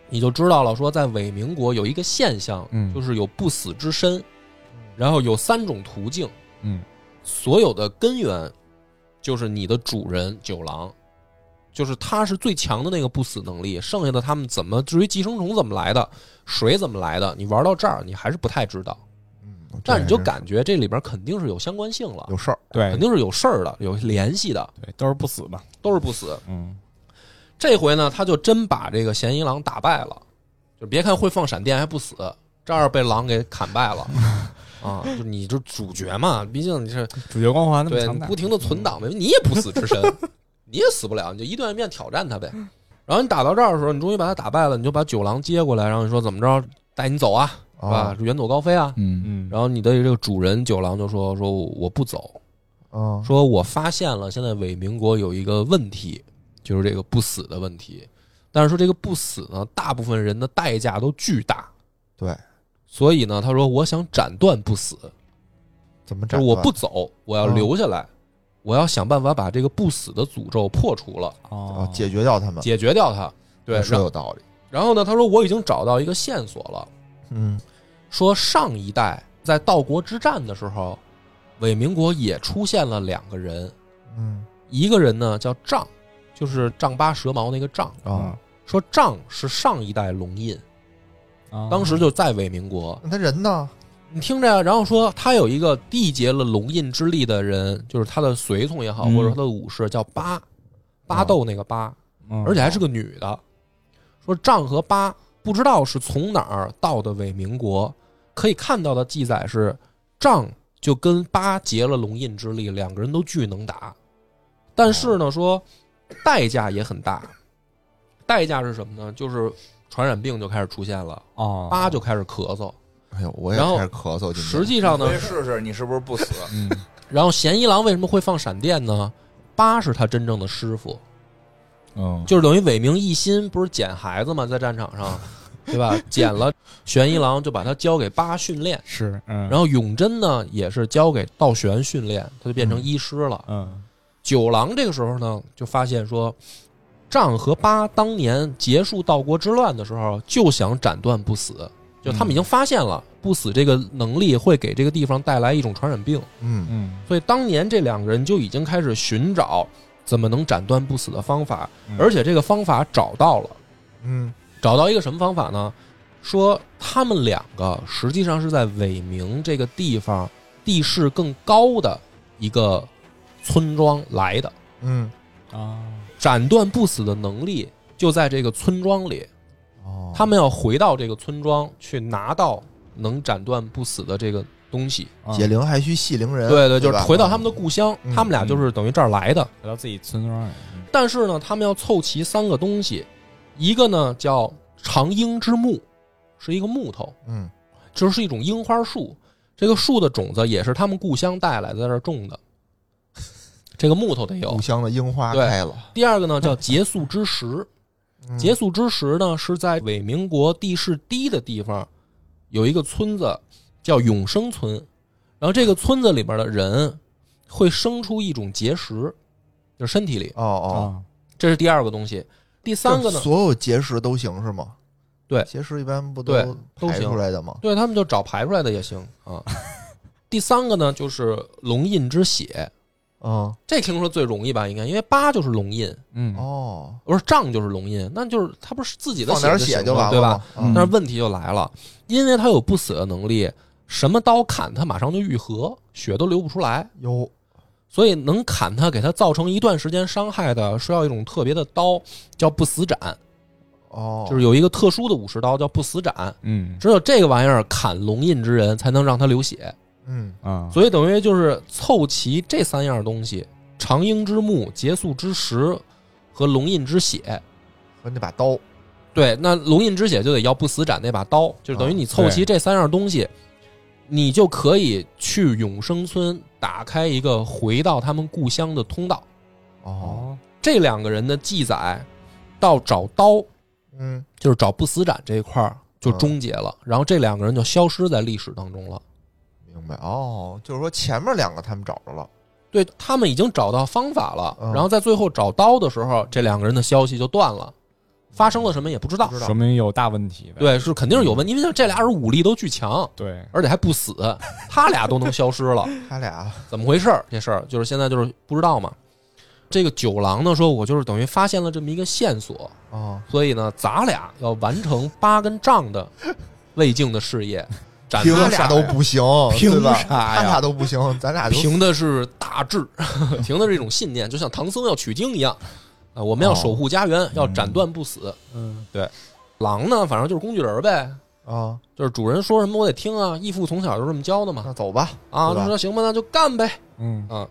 你就知道了，说在伪民国有一个现象，嗯就是有不死之身，然后有三种途径，嗯所有的根源就是你的主人九郎，就是他是最强的那个不死能力，剩下的他们怎么至于寄生虫怎么来的，水怎么来的，你玩到这儿你还是不太知道，嗯，但是你就感觉这里边肯定是有相关性了，有事儿，对肯定是有事儿的，有联系的，对，都是不死的，都是不死。嗯这回呢，他就真把这个嫌疑狼打败了，就别看会放闪电还不死，这儿被狼给砍败了。啊，就你就主角嘛，毕竟你是主角光环那么对强大，不停的存档呗，你也不死之身，你也死不了，你就一段一遍挑战他呗。然后你打到这儿的时候，你终于把他打败了，你就把九郎接过来，然后你说怎么着带你走啊，是吧啊？远走高飞啊。嗯嗯，然后你的这个主人九郎就说说我不走，嗯，说我发现了现在伪民国有一个问题，就是这个不死的问题。但是说这个不死呢，大部分人的代价都巨大，对，所以呢，他说我想斩断不死，怎么斩我不走，我要嗯留下来，我要想办法把这个不死的诅咒破除了，解决掉他们，解决掉他。对，是有道理，然后呢，他说我已经找到一个线索了，嗯。说上一代在道国之战的时候，伪民国也出现了两个人，嗯。一个人呢叫丈，就是丈八蛇矛那个丈，啊，说丈是上一代龙印，啊当时就在伪民国。那他人呢？你听着呀，然后说他有一个缔结了龙印之力的人，就是他的随从也好，嗯或者他的武士叫巴，巴豆那个巴，嗯而且还是个女的。说丈和八不知道是从哪儿到的伪民国，可以看到的记载是丈就跟八结了龙印之力，两个人都巨能打，但是呢说代价也很大，代价是什么呢？就是传染病就开始出现了，哦，八就开始咳嗽。哎呦，我也然后开始咳嗽，今天实际上呢可以试试你是不是不死？嗯 然后嫌一郎为什么会放闪电呢？八是他真正的师傅，嗯，就是等于伟明一心不是捡孩子嘛？在战场上，对吧？捡了玄一郎就把他交给八训练，是，嗯，然后永贞呢也是交给道玄训练，他就变成医师了。嗯九郎这个时候呢就发现说，丈和八当年结束道国之乱的时候就想斩断不死，就他们已经发现了不死这个能力会给这个地方带来一种传染病。嗯。嗯，所以当年这两个人就已经开始寻找怎么能斩断不死的方法，嗯。而且这个方法找到了，嗯。找到一个什么方法呢？说他们两个实际上是在伪明这个地方地势更高的一个村庄来的，嗯。啊，斩断不死的能力就在这个村庄里，哦，他们要回到这个村庄去拿到能斩断不死的这个东西。啊解铃还须系铃人，对对，就是吧回到他们的故乡，嗯他们俩就是等于这儿来的。回到自己村庄但是呢，他们要凑齐三个东西，一个呢叫长缨之木，是一个木头，嗯，就是是一种樱花树。这个树的种子也是他们故乡带来的，在这儿种的。这个木头得有故。乡的樱花对开了，第二个呢叫结束之石，嗯结束之时呢是在伪民国地势低的地方有一个村子叫永生村，然后这个村子里边的人会生出一种结石，就是身体里，哦哦，啊，这是第二个东西。第三个呢，所有结石都行是吗？对结石一般不对都排都行出来的吗？对他们就找排出来的也行啊。第三个呢就是龙印之血，嗯，这听说最容易吧？应该因为八就是龙印，嗯，哦，不是杖就是龙印，那就是他不是自己的放点血血就完了。对吧？嗯。但是问题就来了，因为他有不死的能力，什么刀砍他马上就愈合，血都流不出来，有，所以能砍他，给他造成一段时间伤害的，需要一种特别的刀，叫不死斩，哦，就是有一个特殊的武士刀叫不死斩，嗯。只有这个玩意儿砍龙印之人才能让他流血，嗯，啊，所以等于就是凑齐这三样东西：长鹰之木、结束之石和龙印之血。和那把刀，对，那龙印之血就得要不死斩那把刀，就等于你凑齐这三样东西，你就可以去永生村打开一个回到他们故乡的通道。哦，这两个人的记载到找刀，嗯，就是找不死斩这一块儿就终结了，然后这两个人就消失在历史当中了。明白。哦，就是说前面两个他们找着了，对他们已经找到方法了，嗯然后在最后找刀的时候，这两个人的消息就断了，发生了什么也不知道不。知道说明有大问题的。对，是肯定是有问题，因为这俩人武力都巨强，对，而且还不死，他俩都能消失了，他俩怎么回事儿？这事儿就是现在就是不知道嘛。这个九郎呢说，我就是等于发现了这么一个线索，哦，所以呢，咱俩要完成八根杖的未竟的事业，斩凭俩都不行，凭？啥呀他俩都不行，咱俩凭的是大志，凭的是一种信念，就像唐僧要取经一样啊！我们要守护家园，要斩断不死。嗯，对狼呢，反正就是工具人呗，啊，就是主人说什么我得听啊。义父从小就这么教的嘛，那走吧，啊，说行吧，那就干呗。嗯啊，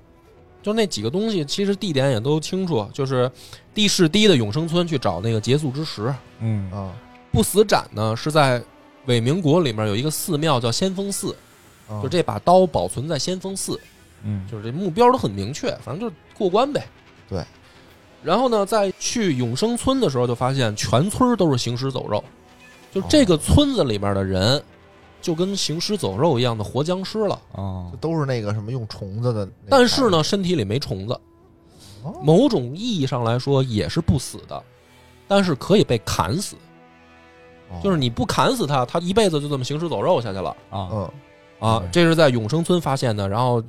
就那几个东西，其实地点也都清楚，就是地势低的永生村去找那个结束之石。嗯啊，不死斩呢是在伪民国里面有一个寺庙叫先锋寺，啊就这把刀保存在先锋寺，嗯，就是这目标都很明确，反正就是过关呗。对。然后呢，在去永生村的时候，就发现全村都是行尸走肉，就这个村子里面的人，就跟行尸走肉一样的活僵尸了。啊，都是那个什么用虫子的，但是，呢，身体里没虫子，哦某种意义上来说也是不死的，但是可以被砍死。哦。就是你不砍死他，他一辈子就这么行尸走肉下去了。啊，嗯。啊！这是在永生村发现的，然后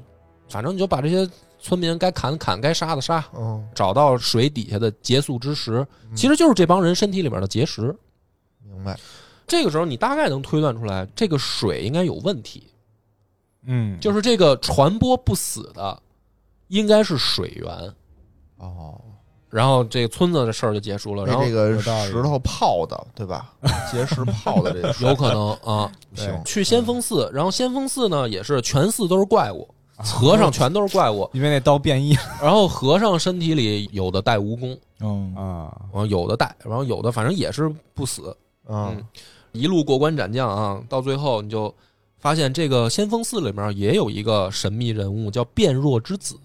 反正你就把这些村民该砍砍，该杀的杀，嗯，找到水底下的结束之石，嗯。其实就是这帮人身体里面的结石。明白，这个时候你大概能推断出来，这个水应该有问题，嗯，就是这个传播不死的应该是水源。哦，然后这个村子的事儿就结束了，然后这个石头泡的，对吧？结石泡的这个 有可能啊，不 行，去先锋寺，然后先锋寺呢也是全寺都是怪物，和尚全都是怪物，因为那刀变异然后和尚身体里有的带蜈蚣，嗯。啊，然后有的带，然后有的反正也是不死，嗯。一路过关斩将啊，到最后你就发现这个先锋寺里面也有一个神秘人物叫变弱之子，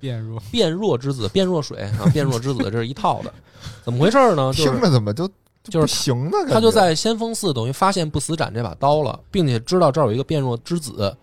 变弱，变弱之子，变弱水啊，变弱之子这是一套的，怎么回事呢？就听着怎么就就是不行呢？他就在先锋寺等于发现不死斩这把刀了，并且知道这儿有一个变弱之子，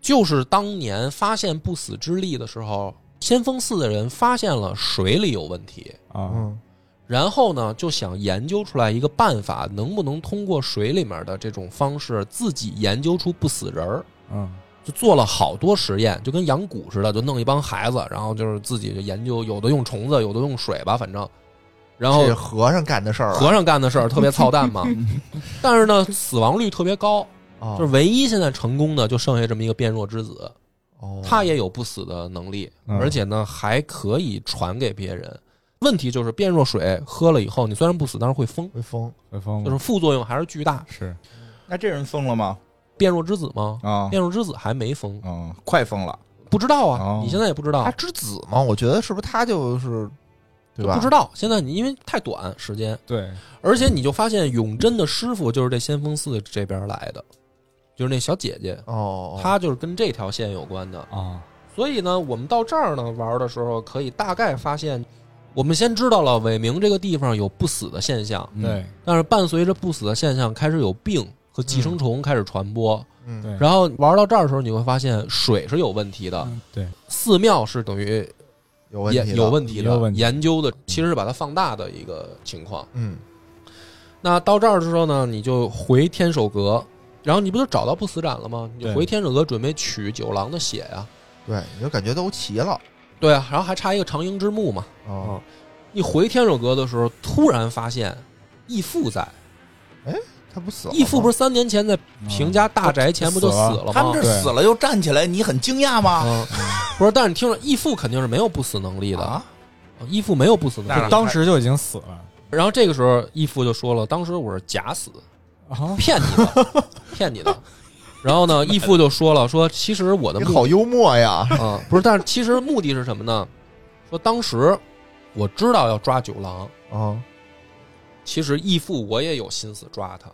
就是当年发现不死之力的时候，先锋寺的人发现了水里有问题，啊，嗯。然后呢就想研究出来一个办法，能不能通过水里面的这种方式自己研究出不死人儿。嗯就做了好多实验，就跟养蛊似的，就弄一帮孩子，然后就是自己就研究，有的用虫子，有的用水吧，反正，然后这是和尚干的事儿啊，和尚干的事儿特别操蛋嘛，但是呢，死亡率特别高，啊就是唯一现在成功的就剩下这么一个变弱之子，哦他也有不死的能力，嗯而且呢还可以传给别人。问题就是变弱水喝了以后，你虽然不死，但是会疯，会疯，会疯就是副作用还是巨大。是那这人疯了吗？变弱之子吗？啊变弱之子还没疯，嗯，快疯了，不知道啊哦，你现在也不知道他。之子吗，我觉得是不是他就是对吧？不知道。现在你因为太短时间，对，而且你就发现永贞的师傅就是这先锋寺这边来的，就是那小姐姐，哦，她就是跟这条线有关的。啊，所以呢，我们到这儿呢玩的时候，可以大概发现，我们先知道了伟明这个地方有不死的现象，嗯对但是伴随着不死的现象，开始有病和寄生虫开始传播。嗯，对，然后玩到这儿的时候，你会发现水是有问题的，嗯对，寺庙是等于有问题的，有问题的，问题研究的其实是把它放大的一个情况。嗯那到这儿的时候呢，你就回天守阁，然后你不就找到不死斩了吗？你就回天守阁准备取九郎的血呀、对，你就感觉都齐了对啊，然后还差一个长缨之墓嘛。哦，你回天守阁的时候，突然发现义父在。他不死了吗，义父不是三年前在平家大宅前不就死了吗？他们这死了又站起来，你很惊讶吗？嗯，不是，但是你听着，义父肯定是没有不死能力的，啊，义父没有不死能力。当时就已经死了。然后这个时候，义父就说了，当时我是假死，啊，骗你的，骗你的。然后呢，义父就说了，说其实我的目好幽默呀，啊、不是，但是其实目的是什么呢？说当时我知道要抓九郎，啊，其实义父我也有心思抓他，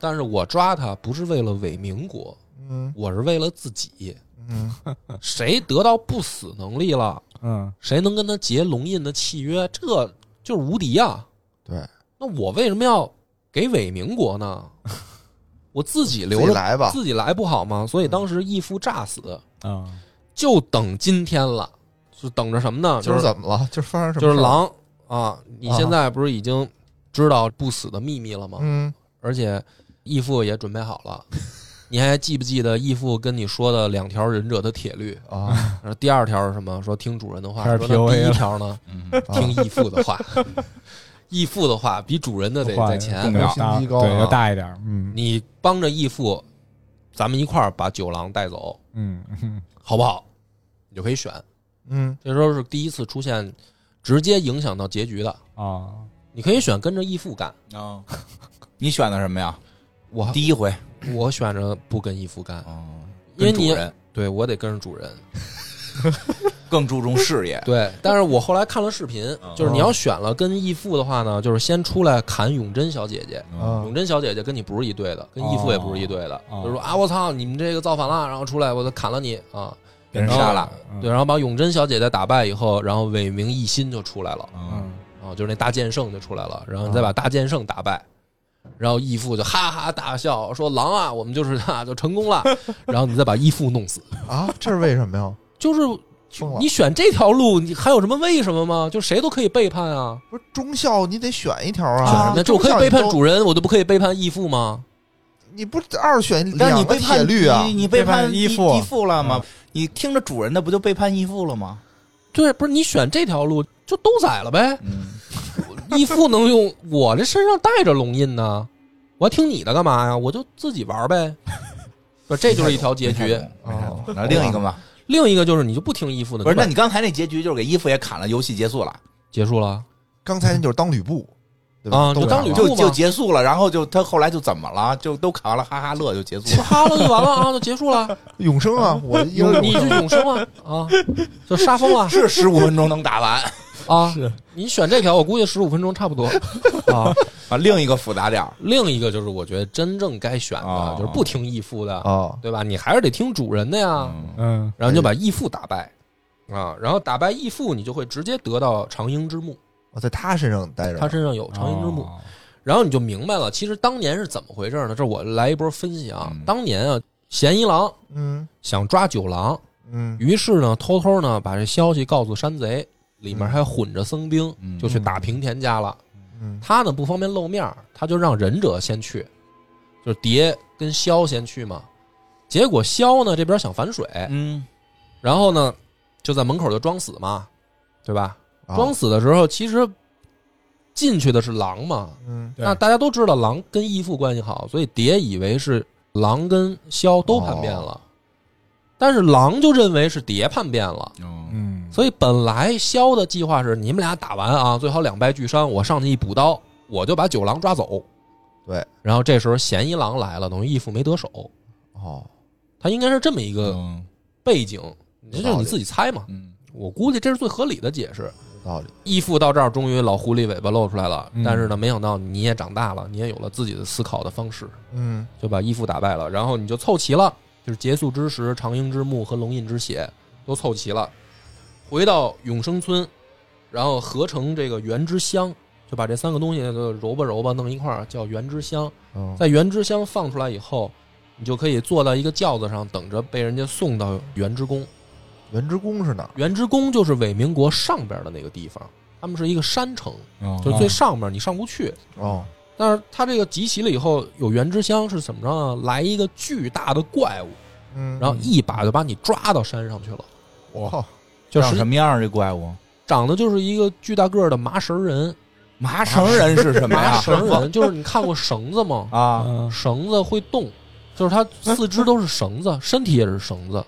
但是我抓他不是为了伪民国，嗯我是为了自己。嗯，谁得到不死能力了，嗯，谁能跟他结龙印的契约，这就是无敌啊！对，那我为什么要给伪民国呢？我自己留着自己来吧，自己来不好吗？所以当时义父诈死，啊，就等今天了，就等着什么呢？今儿就是怎么了？今儿发生什么？就是，狼啊！你现在不是已经知道不死的秘密了吗？嗯，而且义父也准备好了。你还记不记得义父跟你说的两条忍者的铁律？啊，然后第二条是什么？说听主人的话。说那第一条呢？嗯听义父的话。义父的话比主人的得话在前对，啊要大一点，嗯你帮着义父，咱们一块儿把九郎带走，嗯嗯好不好？你就可以选。嗯这时候是第一次出现直接影响到结局的。啊，你可以选跟着义父干，啊，你选的什么呀？我第一回，我选着不跟义父干，哦，因为你对我得跟着主人。更注重事业，对，但是我后来看了视频，嗯就是你要选了跟义父的话呢，就是先出来砍永贞小姐姐。啊永贞小姐姐跟你不是一队的，跟义父也不是一队的，哦就是说啊，我操，你们这个造反了，然后出来我就砍了你啊，给人杀了，嗯对，然后把永贞小姐姐打败以后，然后伪名一心就出来了，嗯，啊，就是那大剑圣就出来了，然后你再把大剑圣打败，然后义父就哈哈大笑说狼啊，我们就是啊，就成功了，然后你再把义父弄死，啊，这是为什么呀？就是你选这条路，你还有什么为什么吗？就谁都可以背叛啊，不是忠孝，你得选一条选什啊么。就我可以背叛主人，我就不可以背叛义父吗？你不二选但两个你背叛铁律啊你？背叛义父义父了吗？你听着主人的，不就背叛义父了吗？对，不是你选这条路就都宰了呗。嗯，义父能用我这身上带着龙印呢，我还听你的干嘛呀？我就自己玩呗。不，这就是一条结局。哦。那另一个嘛，另一个就是你就不听义父的，不是？那你刚才那结局就是给义父也砍了，游戏结束了，结束了。刚才那就是当吕布，对吧？啊就当吕布就结束了。然后就他后来就怎么了？就都砍完了，哈哈乐就结束了。哈了就完了啊，就结束了。永生啊！我 永你是永生啊啊，就杀疯了是十五分钟能打完啊！是你选这条，我估计十五分钟差不多 啊。啊。另一个复杂点儿另一个就是我觉得真正该选的哦就是不听义父的，啊，对吧？你还是得听主人的呀。嗯嗯然后你就把义父打败啊，然后打败义父，你就会直接得到长缨之墓，我在他身上待着，他身上有长缨之墓。哦然后你就明白了，其实当年是怎么回事呢？这我来一波分析啊。嗯当年啊，嫌疑郎嗯想抓九郎，嗯于是呢，偷偷呢把这消息告诉山贼，里面还混着僧兵，嗯就去打平田家了。嗯他呢不方便露面，他就让忍者先去，就是蝶跟萧先去嘛。结果萧呢这边想反水，嗯然后呢就在门口就装死嘛，对吧？啊装死的时候，其实进去的是狼嘛。嗯那大家都知道狼跟义父关系好，所以蝶以为是狼跟萧都叛变了，但是狼就认为是蝶叛变了。嗯嗯，所以本来萧的计划是你们俩打完啊，最好两败俱伤，我上去一补刀，我就把九郎抓走。对，然后这时候嫌疑狼来了，等于义父没得手，哦他应该是这么一个嗯背景，这就是你自己猜嘛。嗯我估计这是最合理的解释。道理。义父到这儿，终于老狐狸尾巴露出来了。嗯但是呢，没想到你也长大了，你也有了自己的思考的方式，嗯就把义父打败了。然后你就凑齐了，就是结束之时、长鹰之目和龙印之血都凑齐了，回到永生村，然后合成这个原之香，就把这三个东西就揉吧揉吧弄一块儿，叫原之香。嗯，在原之香放出来以后，你就可以坐到一个轿子上，等着被人家送到原之宫。原之宫是哪儿？原之宫就是伪民国上边的那个地方，他们是一个山城，哦就是最上面你上不去。哦，但是它这个集齐了以后，有原之香是怎么着呢？来一个巨大的怪物，嗯，然后一把就把你抓到山上去了，哇，就是长什么样这怪物？长得就是一个巨大个儿的麻绳人。麻绳人是什么麻呀？绳人就是你看过绳子吗？啊，嗯绳子会动，就是它四肢都是绳子，身体也是绳子，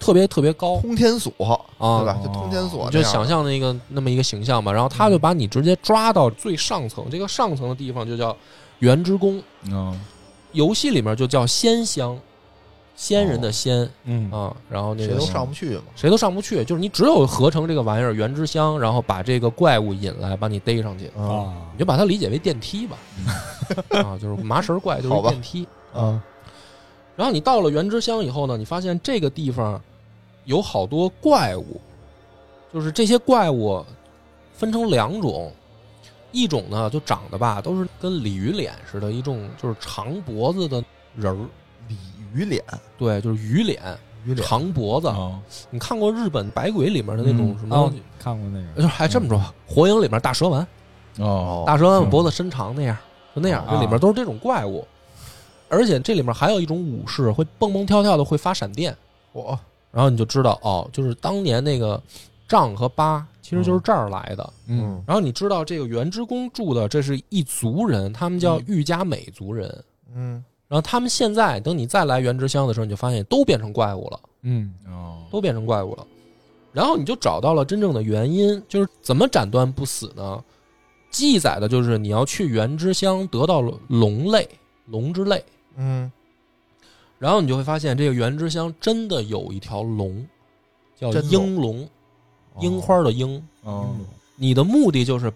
特别特别高通天锁啊对吧？就通天锁就想象的，想象那个那么一个形象吧，然后他就把你直接抓到最上层，这个上层的地方就叫原之宫，嗯游戏里面就叫仙乡，仙人的仙嗯。啊，然后那个谁都上不去嘛。谁都上不去，就是你只有合成这个玩意儿原之香，然后把这个怪物引来，把你逮上去，啊。啊你就把它理解为电梯吧，啊，就是麻绳怪就是好吧电梯。啊。然后你到了原之乡以后呢，你发现这个地方有好多怪物，就是这些怪物分成两种，一种呢就长得吧都是跟鲤鱼脸似的，一种就是长脖子的人儿，鲤鱼脸，对，就是鱼脸，鱼脸。长脖子。哦。你看过日本百鬼里面的那种什么？哦看过那个。就个，还这么说吧，火影里面大蛇丸，哦。大蛇丸脖子伸长那样，就那样，啊这里面都是这种怪物。而且这里面还有一种武士会蹦蹦跳跳的，会发闪电。我。然后你就知道哦，就是当年那个丈和八其实就是这儿来的。嗯。然后你知道这个原之宫住的这是一族人，他们叫玉家美族人。嗯然后他们现在等你再来原之乡的时候，你就发现都变成怪物了，嗯。哦。都变成怪物了。然后你就找到了真正的原因，就是怎么斩断不死呢？记载的就是你要去原之乡得到了龙类，龙之泪，嗯。然后你就会发现这个原之乡真的有一条龙，叫鹰龙，樱花的樱。哦。你的目的就是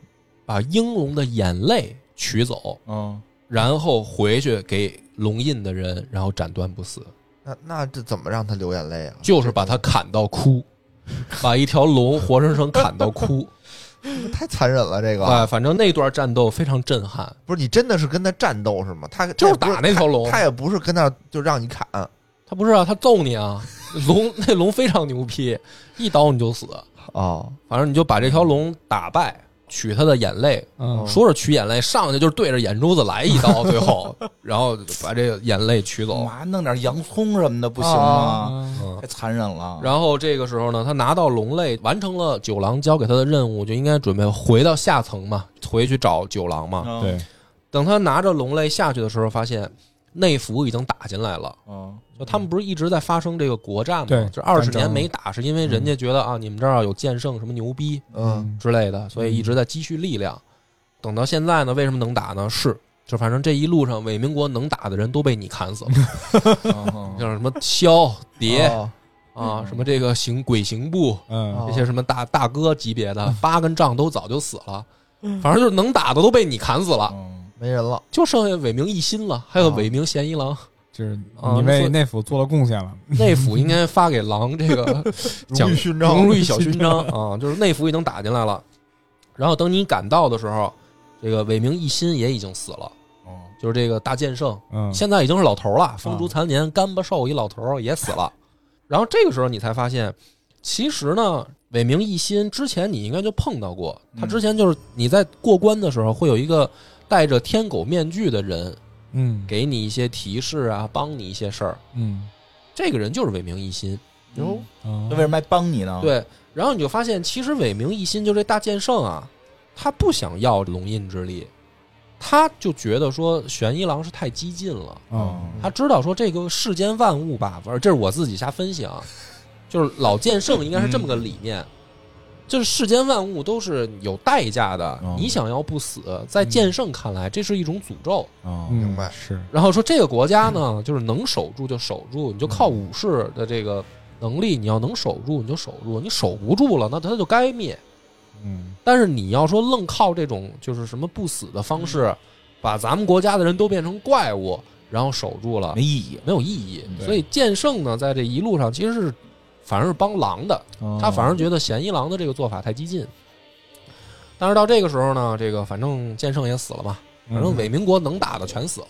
把鹰龙的眼泪取走，嗯然后回去给龙印的人，然后斩断不死，那那这怎么让他流眼泪啊？就是把他砍到哭，把一条龙活生生砍到哭。太残忍了，这个。哎，反正那段战斗非常震撼，不是你真的是跟他战斗是吗？他就是打那条龙。他，也不是跟那就让你砍。他不是啊，他揍你啊，龙那龙非常牛批，一刀你就死，哦，反正你就把这条龙打败，取他的眼泪，嗯说是取眼泪，上去就是对着眼珠子来一刀，最后，然后把这个眼泪取走。妈弄点洋葱什么的不行吗？太残忍了。然后这个时候呢，他拿到龙泪，完成了九郎交给他的任务，就应该准备回到下层嘛，回去找九郎嘛。嗯对，等他拿着龙泪下去的时候，发现内府已经打进来了。嗯就他们不是一直在发生这个国战对吗？这二十年没打，是因为人家觉得啊，你们这儿有剑圣什么牛逼嗯之类的，所以一直在积蓄力量。等到现在呢，为什么能打呢？是，就反正这一路上伪民国能打的人都被你砍死了，哦像什么萧蝶哦啊，什么这个行鬼行部嗯哦这些什么大大哥级别的，八根杖都早就死了，反正就是能打的都被你砍死了，嗯没人了，就剩下伟名一心了，还有啊伪名嫌疑狼。就是啊你为内府做了贡献了，内府应该发给狼这个 奖荣誉勋章，荣誉小勋章 啊，就是内府已经打进来了。然后等你赶到的时候，这个伟名一心也已经死了，哦就是这个大剑圣，嗯现在已经是老头了，风烛残年，干巴瘦一老头儿也死了。然后这个时候你才发现，其实呢，伟名一心之前你应该就碰到过，他之前就是你在过关的时候会有一个戴着天狗面具的人嗯。给你一些提示啊，帮你一些事儿。嗯。这个人就是伪名一心，哟，啊那为什么还帮你呢？，对。然后你就发现，其实伪名一心就这大剑圣啊，他不想要龙印之力，他就觉得说玄一郎是太激进了。嗯他知道说这个世间万物吧，反正这是我自己瞎分析啊，就是老剑圣应该是这么个理念，就是世间万物都是有代价的，哦你想要不死，在剑圣看来这是一种诅咒。哦嗯明白是然后说这个国家呢，就是能守住就守住，你就靠武士的这个能力，你要能守住你就守住，你守不住了那他就该灭。嗯但是你要说愣靠这种就是什么不死的方式，把咱们国家的人都变成怪物，然后守住了没，意义。没有意义。对所以剑圣呢，在这一路上其实是反而是帮狼的，哦他反而觉得咸一郎的这个做法太激进。但是到这个时候呢，这个反正剑圣也死了嘛，反正伪民国能打的全死了。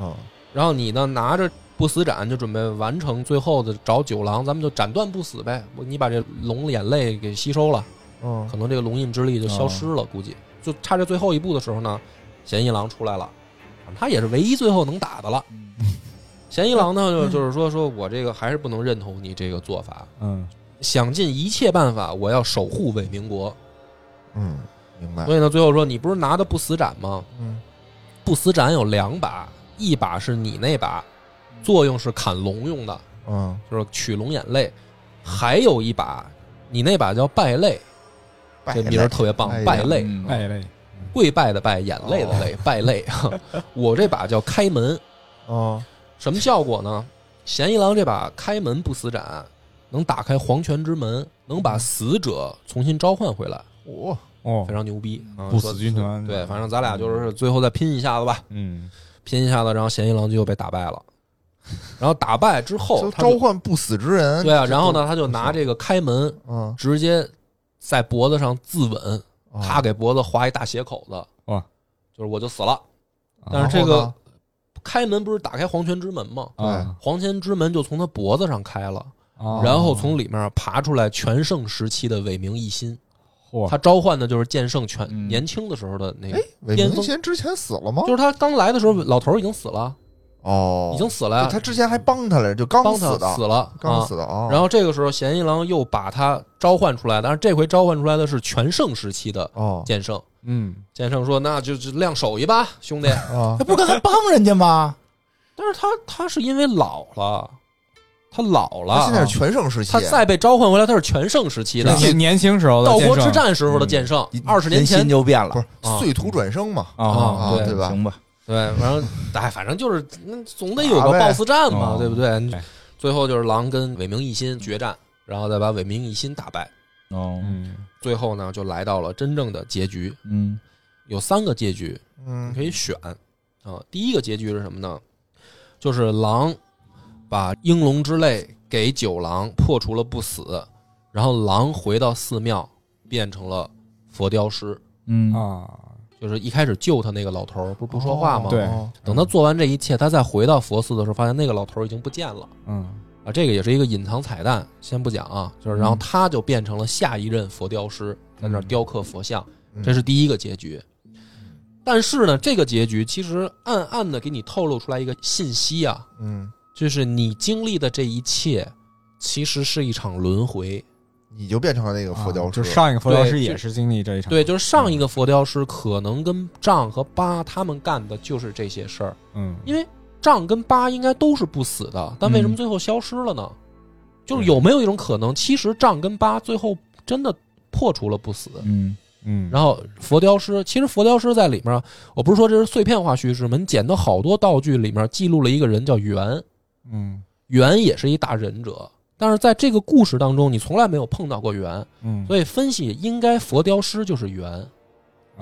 嗯然后你呢拿着不死斩就准备完成最后的找九郎，咱们就斩断不死呗。你把这龙眼泪给吸收了，嗯可能这个龙印之力就消失了，估计就差这最后一步的时候呢，咸一郎出来了，他也是唯一最后能打的了。咸一郎呢，就就是说说我这个还是不能认同你这个做法，嗯。想尽一切办法，我要守护伪民国。嗯，明白。所以呢，最后说你不是拿的不死斩吗？嗯。不死斩有两把，一把是你那把，作用是砍龙用的，嗯。就是取龙眼泪；还有一把，你那把叫败泪，这名儿特别棒败泪，嗯。败类，跪拜的拜，眼泪的泪，败泪。我这把叫开门，哦什么效果呢？咸一郎这把开门不死斩，能打开黄泉之门，能把死者重新召唤回来，我哦非，常牛逼啊！不死军团对，反正咱俩就是最后再拼一下子吧，嗯拼一下子，然后咸一郎就又被打败了。然后打败之后，就召唤不死之人。对啊，然后呢，他就拿这个开门嗯，直接在脖子上自刎，哦他给脖子划一大血口子，哇，就是我就死了。啊但是这个开门不是打开黄泉之门吗？啊黄泉之门就从他脖子上开了，啊然后从里面爬出来全盛时期的伟明一心，嚯。他召唤的就是剑圣全嗯。年轻的时候的那个哎，，伪巅峰。明贤之前死了吗？就是他刚来的时候，老头已经死了，哦，已经死了呀，他之前还帮他来着，就刚死的，死了，啊。刚死的啊。然后这个时候，贤一郎又把他召唤出来，但是这回召唤出来的是全盛时期的哦。剑圣。嗯剑圣说：“那就就亮手艺吧，兄弟。啊他不刚才帮人家吗？但是他他是因为老了，他老了，他现在是全盛时期，他再被召唤回来，他是全盛时期的年年轻时候的道国剑圣之战时候的剑圣，二十年人心前。就变了不是啊碎土转生嘛？啊啊对对吧行吧，对，然后哎，反正就是那总得有个打呗 BOSS 战嘛，哦对不对哎？最后就是狼跟伟明一心决战，然后再把伟明一心打败。哦，嗯最后呢，就来到了真正的结局，嗯。有三个结局，你嗯可以选。啊。第一个结局是什么呢？就是狼把英龙之泪给九郎，破除了不死，然后狼回到寺庙，变成了佛雕师。嗯。啊。就是一开始救他那个老头儿，不是不说话吗？哦对。哦等他做完这一切，他再回到佛寺的时候，发现那个老头儿已经不见了。嗯啊！这个也是一个隐藏彩蛋，先不讲啊。就是然后他就变成了下一任佛雕师，在那儿雕刻佛像，嗯这是第一个结局。但是呢，这个结局其实暗暗的给你透露出来一个信息啊，嗯，就是你经历的这一切，其实是一场轮回。你就变成了那个佛雕师啊就，上一个佛雕师也是经历这一场，对，就是上一个佛雕师可能跟丈和八他们干的就是这些事儿，嗯因为仗跟八应该都是不死的，但为什么嗯最后消失了呢？就是有没有一种可能，其实丈跟八最后真的破除了不死？嗯。嗯，然后佛雕师，其实佛雕师在里面，我不是说这是碎片化叙事吗？你捡到好多道具里面记录了一个人叫元，嗯。袁也是一大忍者，但是在这个故事当中，你从来没有碰到过元，嗯，所以分析应该佛雕师就是袁，啊。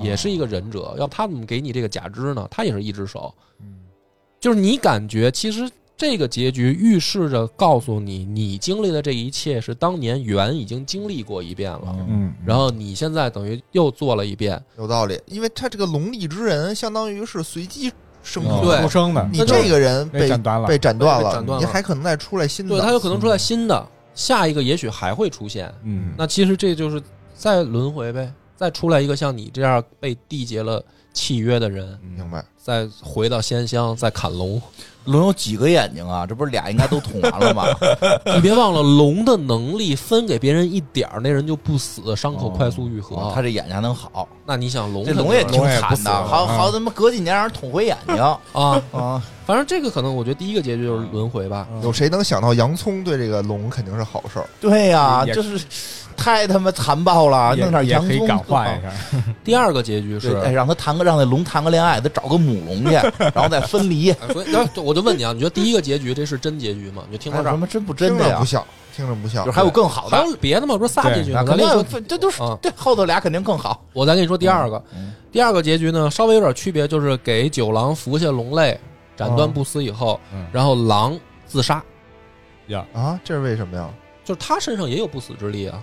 也是一个忍者，要不他怎么给你这个假肢呢？他也是一只手，嗯就是你感觉其实这个结局预示着告诉你，你经历的这一切是当年袁已经经历过一遍了，嗯，然后你现在等于又做了一遍，有道理，因为他这个龙力之人相当于是随机生哦。出对。出生的。你那这个人被被斩断了，被斩断了，被斩断了。你还可能再出来新的。对他有可能出来新的，下一个也许还会出现。嗯。那其实这就是再轮回呗，再出来一个像你这样被缔结了契约的人，明白？再回到仙乡，再砍龙。龙有几个眼睛啊？这不是俩应该都捅完了吗？你别忘了，龙的能力分给别人一点儿，那人就不死，伤口快速愈合。哦他这眼睛还能好，那你想龙这龙也挺惨的，好好嗯他妈隔几年让人捅回眼睛 啊，啊！反正这个可能我觉得第一个结局就是轮回吧。有谁能想到洋葱对这个龙肯定是好事儿？对呀，也就是太他妈残暴了，也弄点也可以洋葱感化一下。第二个结局是，哎，让他谈个让那龙谈个恋爱，得找个母龙去，然后再分离。哎所以，然后我就问你啊，你觉得第一个结局这是真结局吗？你就听到这儿什，么真不真的呀听着不？像，听着不像就。还有更好还的，有别的吗？不是仨结局吗？肯定这都是啊对后头俩肯定更好。我再跟你说第二个，嗯第二个结局呢稍微有点区别，就是给九郎服下龙泪，斩断不死以后，嗯然后狼自杀，呀，啊，这是为什么呀？就是他身上也有不死之力啊。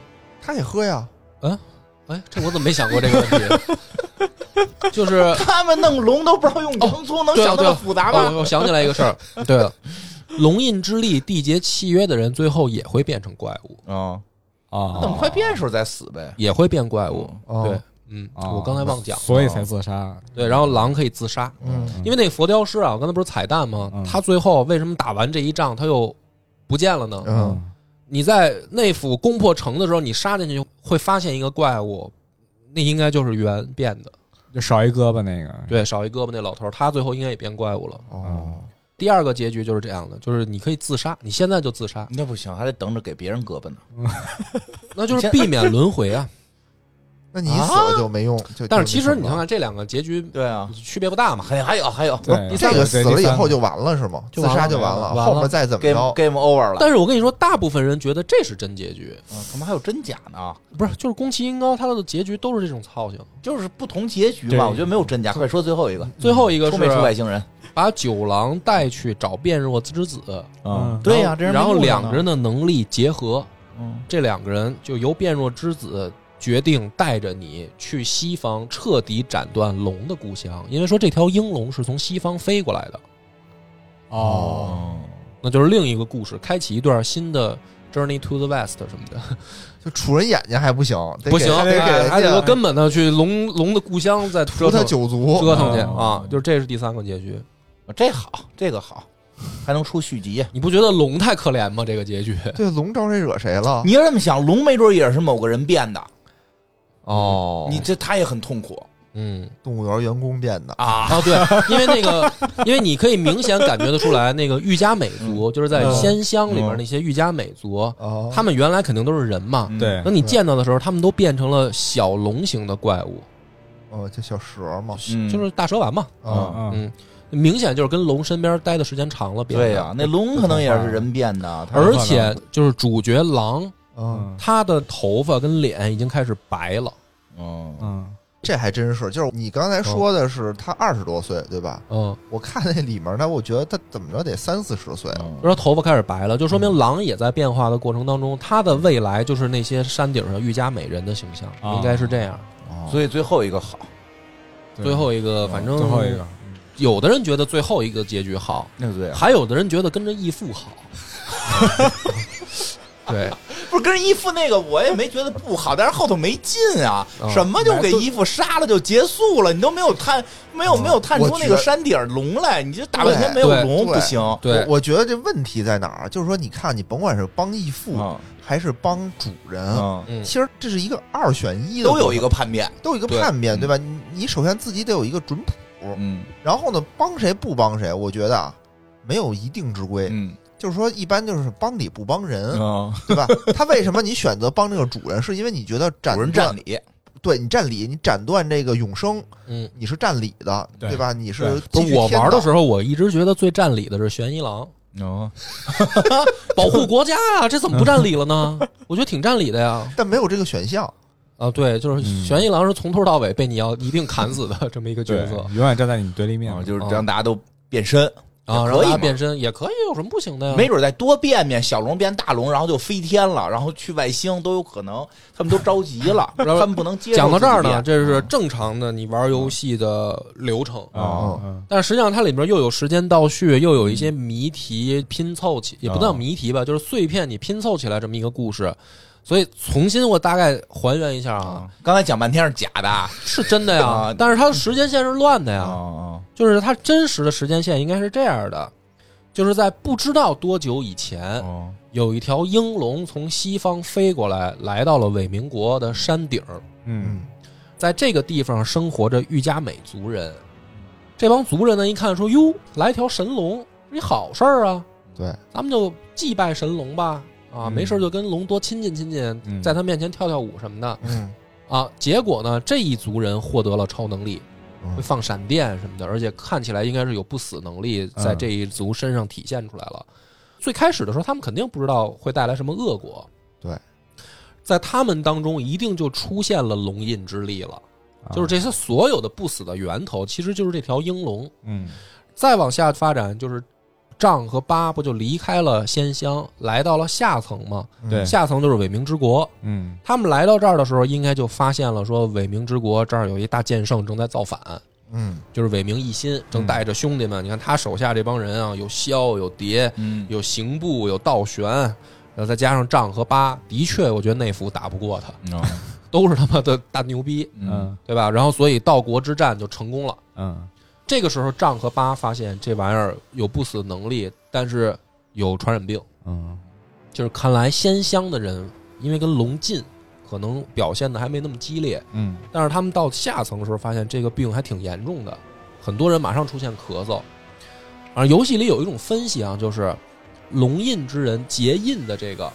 他也喝呀，嗯？哎，这我怎么没想过这个问题？就是他们弄龙都不知道用洋葱，能想那么复杂吗？我我想起来一个事儿，对了，龙印之力缔结契约的人，最后也会变成怪物，啊，啊，等快变时候再死呗。也会变怪物。哦。对，嗯，啊我刚才忘讲了。所以才自杀。对，然后狼可以自杀，嗯。因为那个佛雕师啊，我刚才不是彩蛋吗？嗯。他最后为什么打完这一仗他又不见了呢？嗯，你在内府攻破城的时候，你杀进去会发现一个怪物，那应该就是猿变的。就少一胳膊那个，对，少一胳膊那老头，他最后应该也变怪物了。哦，第二个结局就是这样的，就是你可以自杀，你现在就自杀，那不行，还得等着给别人胳膊呢。那就是避免轮回啊。那你死了就没用。就但是其实你看看，这两个结局对啊，区别不大嘛。还还有还有你，这个死了以后就完了是吗？自杀就完了，完了后面再怎么 game 着，game over 了。但是我跟你说，大部分人觉得这是真结局，啊他妈还有真假呢？不是，就是宫崎英高他的结局都是这种操性。就是不同结局对嘛，我觉得没有真假。快说最后一个，最后一个出没出外星人？把九郎带去找变弱之子，嗯对呀，这然后两个人的能力结合，嗯这两个人就由变弱之子决定带着你去西方彻底斩断龙的故乡，因为说这条鹰龙是从西方飞过来的，哦，那就是另一个故事，开启一段新的 Journey to the West 什么的，就杵人眼睛还不行，不行，得给哎还得根本的去龙龙的故乡再折腾九族，折腾去哦啊，就是这是第三个结局。这好，这个好，还能出续集。你不觉得龙太可怜吗？这个结局对龙招谁惹谁了？你要这么想，龙没准也是某个人变的，哦你这他也很痛苦嗯。动物园员工变的，啊。啊，对，因为那个，因为你可以明显感觉得出来，那个玉加美族，就是在仙乡里面那些玉加美族，哦，他们原来肯定都是人嘛。嗯对等你见到的时候，他们都变成了小龙型的怪物，哦，就小蛇嘛，嗯就是大蛇丸嘛。啊，嗯嗯，明显就是跟龙身边待的时间长了变的。对呀，那龙可能也是人变的，而且就是主角狼，嗯，他的头发跟脸已经开始白了。嗯嗯。这还真是，就是你刚才说的是他二十多岁对吧？嗯，我看那里面呢，我觉得他怎么着得三四十岁了，嗯说头发开始白了，就说明狼也在变化的过程当中，他的未来就是那些山顶上玉加美人的形象，啊应该是这样。哦。所以最后一个好，对。最后一个，反正最后一个，有的人觉得最后一个结局好，那个还有的人觉得跟着义父好。对，不是跟人义父那个我也没觉得不好，但是后头没劲啊，哦什么就给义父杀了就结束了，你都没有探没有没有探出那个山顶龙来，你就大半天没有龙不行，对我我觉得这问题在哪儿？就是说，你看，你甭管是帮义父嗯。还是帮主人，其实这是一个二选一的，都有一个叛变，都有一个叛变，嗯。对吧？你你首先自己得有一个准谱，嗯。然后呢，帮谁不帮谁，我觉得啊，没有一定之规。嗯就是说，一般就是帮理不帮人，嗯，对吧？他为什么你选择帮这个主人，是因为你觉得斩主人断占理，对你占理，你斩断这个永生，嗯，你是占理的，对。对吧？你是不是我玩的时候，候，我一直觉得最占理的是玄一郎，哦，保护国家啊，这怎么不占理了呢？我觉得挺占理的呀。但没有这个选项。啊，对，就是嗯。玄一郎是从头到尾被你要一定砍死的这么一个角色，永远站在你对立面。啊，，就是让大家都变身啊，可以变身也可以，有什么不行的呀？没准再多变变，小龙变大龙，然后就飞天了，然后去外星都有可能，他们都着急了，他们不能接受讲到这儿呢，这是正常的你玩游戏的流程。啊嗯但实际上它里边又有时间倒叙，又有一些谜题拼凑起，也不叫谜题吧，就是碎片你拼凑起来这么一个故事。所以重新我大概还原一下啊，啊，刚才讲半天是假的。啊是真的呀啊，但是它的时间线是乱的呀，啊就是它真实的时间线应该是这样的，就是在不知道多久以前，哦。有一条鹰龙从西方飞过来，来到了伟明国的山顶，嗯嗯，在这个地方生活着玉加美族人。这帮族人呢，一看说：“哟，来条神龙，是一好事儿啊！对，咱们就祭拜神龙吧。”啊，嗯没事就跟龙多亲近亲近，嗯在他面前跳跳舞什么的嗯啊。结果呢，这一族人获得了超能力，会嗯放闪电什么的，而且看起来应该是有不死能力在这一族身上体现出来了。最开始的时候，他们肯定不知道会带来什么恶果。对，在他们当中一定就出现了龙印之力了，啊就是这些所有的不死的源头，其实就是这条鹰龙。嗯再往下发展，就是丈和八不就离开了仙乡，来到了下层吗？嗯对下层就是伟明之国。嗯他们来到这儿的时候，应该就发现了说伟明之国这儿有一大剑圣正在造反，嗯就是伟明一心正带着兄弟们。你看他手下这帮人啊，有萧，有蝶，嗯，有刑部，有道玄，然后再加上丈和八，的确，我觉得内府打不过他，哦都是他妈的大牛逼，嗯对吧？然后所以道国之战就成功了。嗯这个时候，丈和八发现这玩意儿有不死能力，但是有传染病，嗯就是看来仙乡的人因为跟龙近，可能表现的还没那么激烈，嗯但是他们到下层的时候，发现这个病还挺严重的，很多人马上出现咳嗽。而游戏里有一种分析啊，就是龙印之人结印的这个，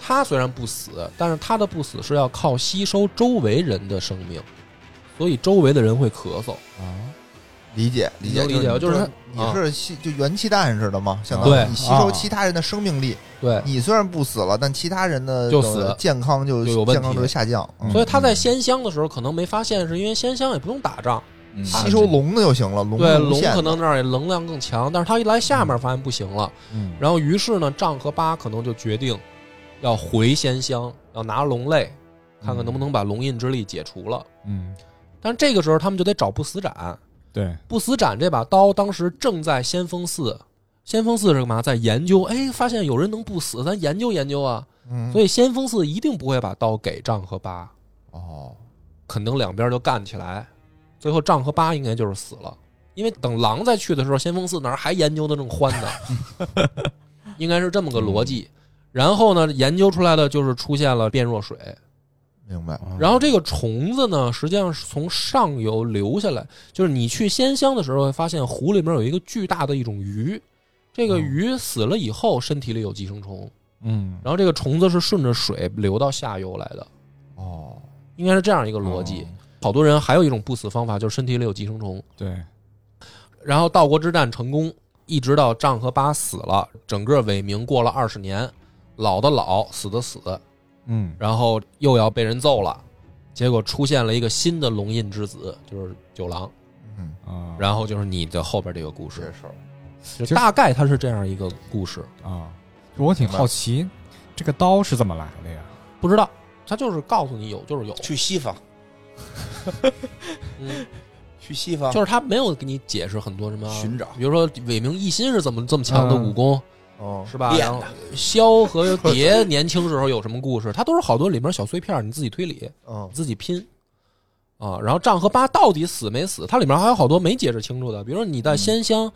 他虽然不死，但是他的不死是要靠吸收周围人的生命，所以周围的人会咳嗽。啊理解理解理解就就是是你啊。是吸就元气弹似的嘛，相当于你吸收啊。其他人的生命力，对，你虽然不死了，但其他人的就死健康就就有健康就下降。嗯。所以他在仙乡的时候可能没发现，是因为仙乡也不用打仗，嗯吸收龙的就行了，龙对龙可能那儿也能量更强，但是他一来下面发现不行了，嗯。然后于是呢，丈和八可能就决定要回仙乡，要拿龙类，看看能不能把龙印之力解除了。嗯。但是这个时候他们就得找不死斩，对不死斩这把刀当时正在先锋寺，先锋寺是干嘛？在研究，哎，发现有人能不死，咱研究研究啊。嗯，所以先锋寺一定不会把刀给丈和八，哦，肯定两边就干起来，最后丈和八应该就是死了，因为等狼再去的时候，先锋寺哪儿还研究的正欢呢，应该是这么个逻辑。然后呢，研究出来的就是出现了变弱水，明白。然后这个虫子呢，实际上是从上游流下来，就是你去仙乡的时候会发现湖里面有一个巨大的一种鱼，这个鱼死了以后身体里有寄生虫，嗯。然后这个虫子是顺着水流到下游来的，哦，应该是这样一个逻辑。好多人还有一种不死方法，就是身体里有寄生虫。对。然后道国之战成功，一直到丈和八死了，整个伪明过了二十年，老的老，死的死，嗯。然后又要被人揍了，结果出现了一个新的龙印之子，就是九郎，嗯，啊。然后就是你的后边这个故事，大概它是这样一个故事，啊，我挺好奇这个刀是怎么来的呀？不知道。他就是告诉你有就是有，去西方，嗯，去西方。就是他没有给你解释很多什么寻找。比如说伟明一心是怎么这么强的嗯。武功，哦，是吧？然后萧和蝶年轻时候有什么故事，它都是好多里面小碎片，你自己推理，嗯自己拼啊。然后丈和八到底死没死？它里面还有好多没解释清楚的，比如说你在仙乡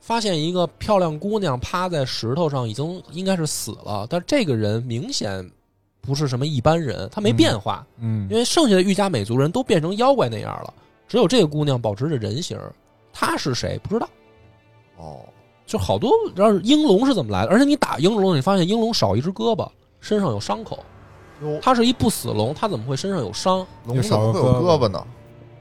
发现一个漂亮姑娘趴在石头上，已经应该是死了，但这个人明显不是什么一般人，他没变化，嗯因为剩下的玉家美族人都变成妖怪那样了，只有这个姑娘保持着人形，她是谁不知道。哦，就好多，然后鹰龙是怎么来的？而且你打鹰龙，你发现鹰龙少一只胳膊，身上有伤口。哟，它是一不死龙，它怎么会身上有伤？龙怎么会有胳膊呢？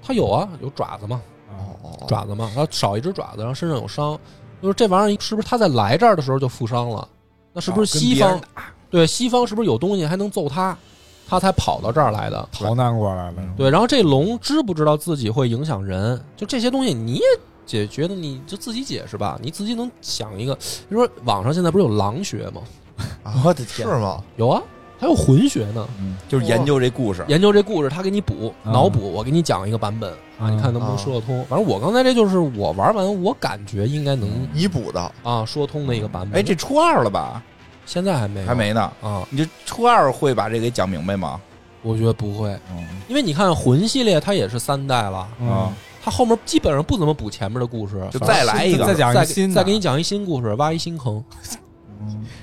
它有啊，有爪子嘛，哦哦，爪子嘛，它少一只爪子，然后身上有伤。就是这玩意儿是不是它在来这儿的时候就负伤了？那是不是西方对西方是不是有东西还能揍它？它才跑到这儿来的？逃难过来了，对，然后这龙知不知道自己会影响人？就这些东西，你也解觉得你就自己解释吧，你自己能想一个。比如说网上现在不是有狼学吗？啊我的天是吗？有啊，还有魂学呢。嗯，就是研究这故事，研究这故事，他给你补啊脑补，我给你讲一个版本啊，啊你看能不能说得通？反正我刚才这就是我玩完，我感觉应该能你补的啊说通的一个版本。哎，这初二了吧？现在还没有还没呢。啊，你这初二会把这给讲明白吗？我觉得不会，嗯因为你看魂系列它也是三代了，啊，它后面基本上不怎么补前面的故事，就再来一个再讲一新，再给你讲一新故事，挖一新坑，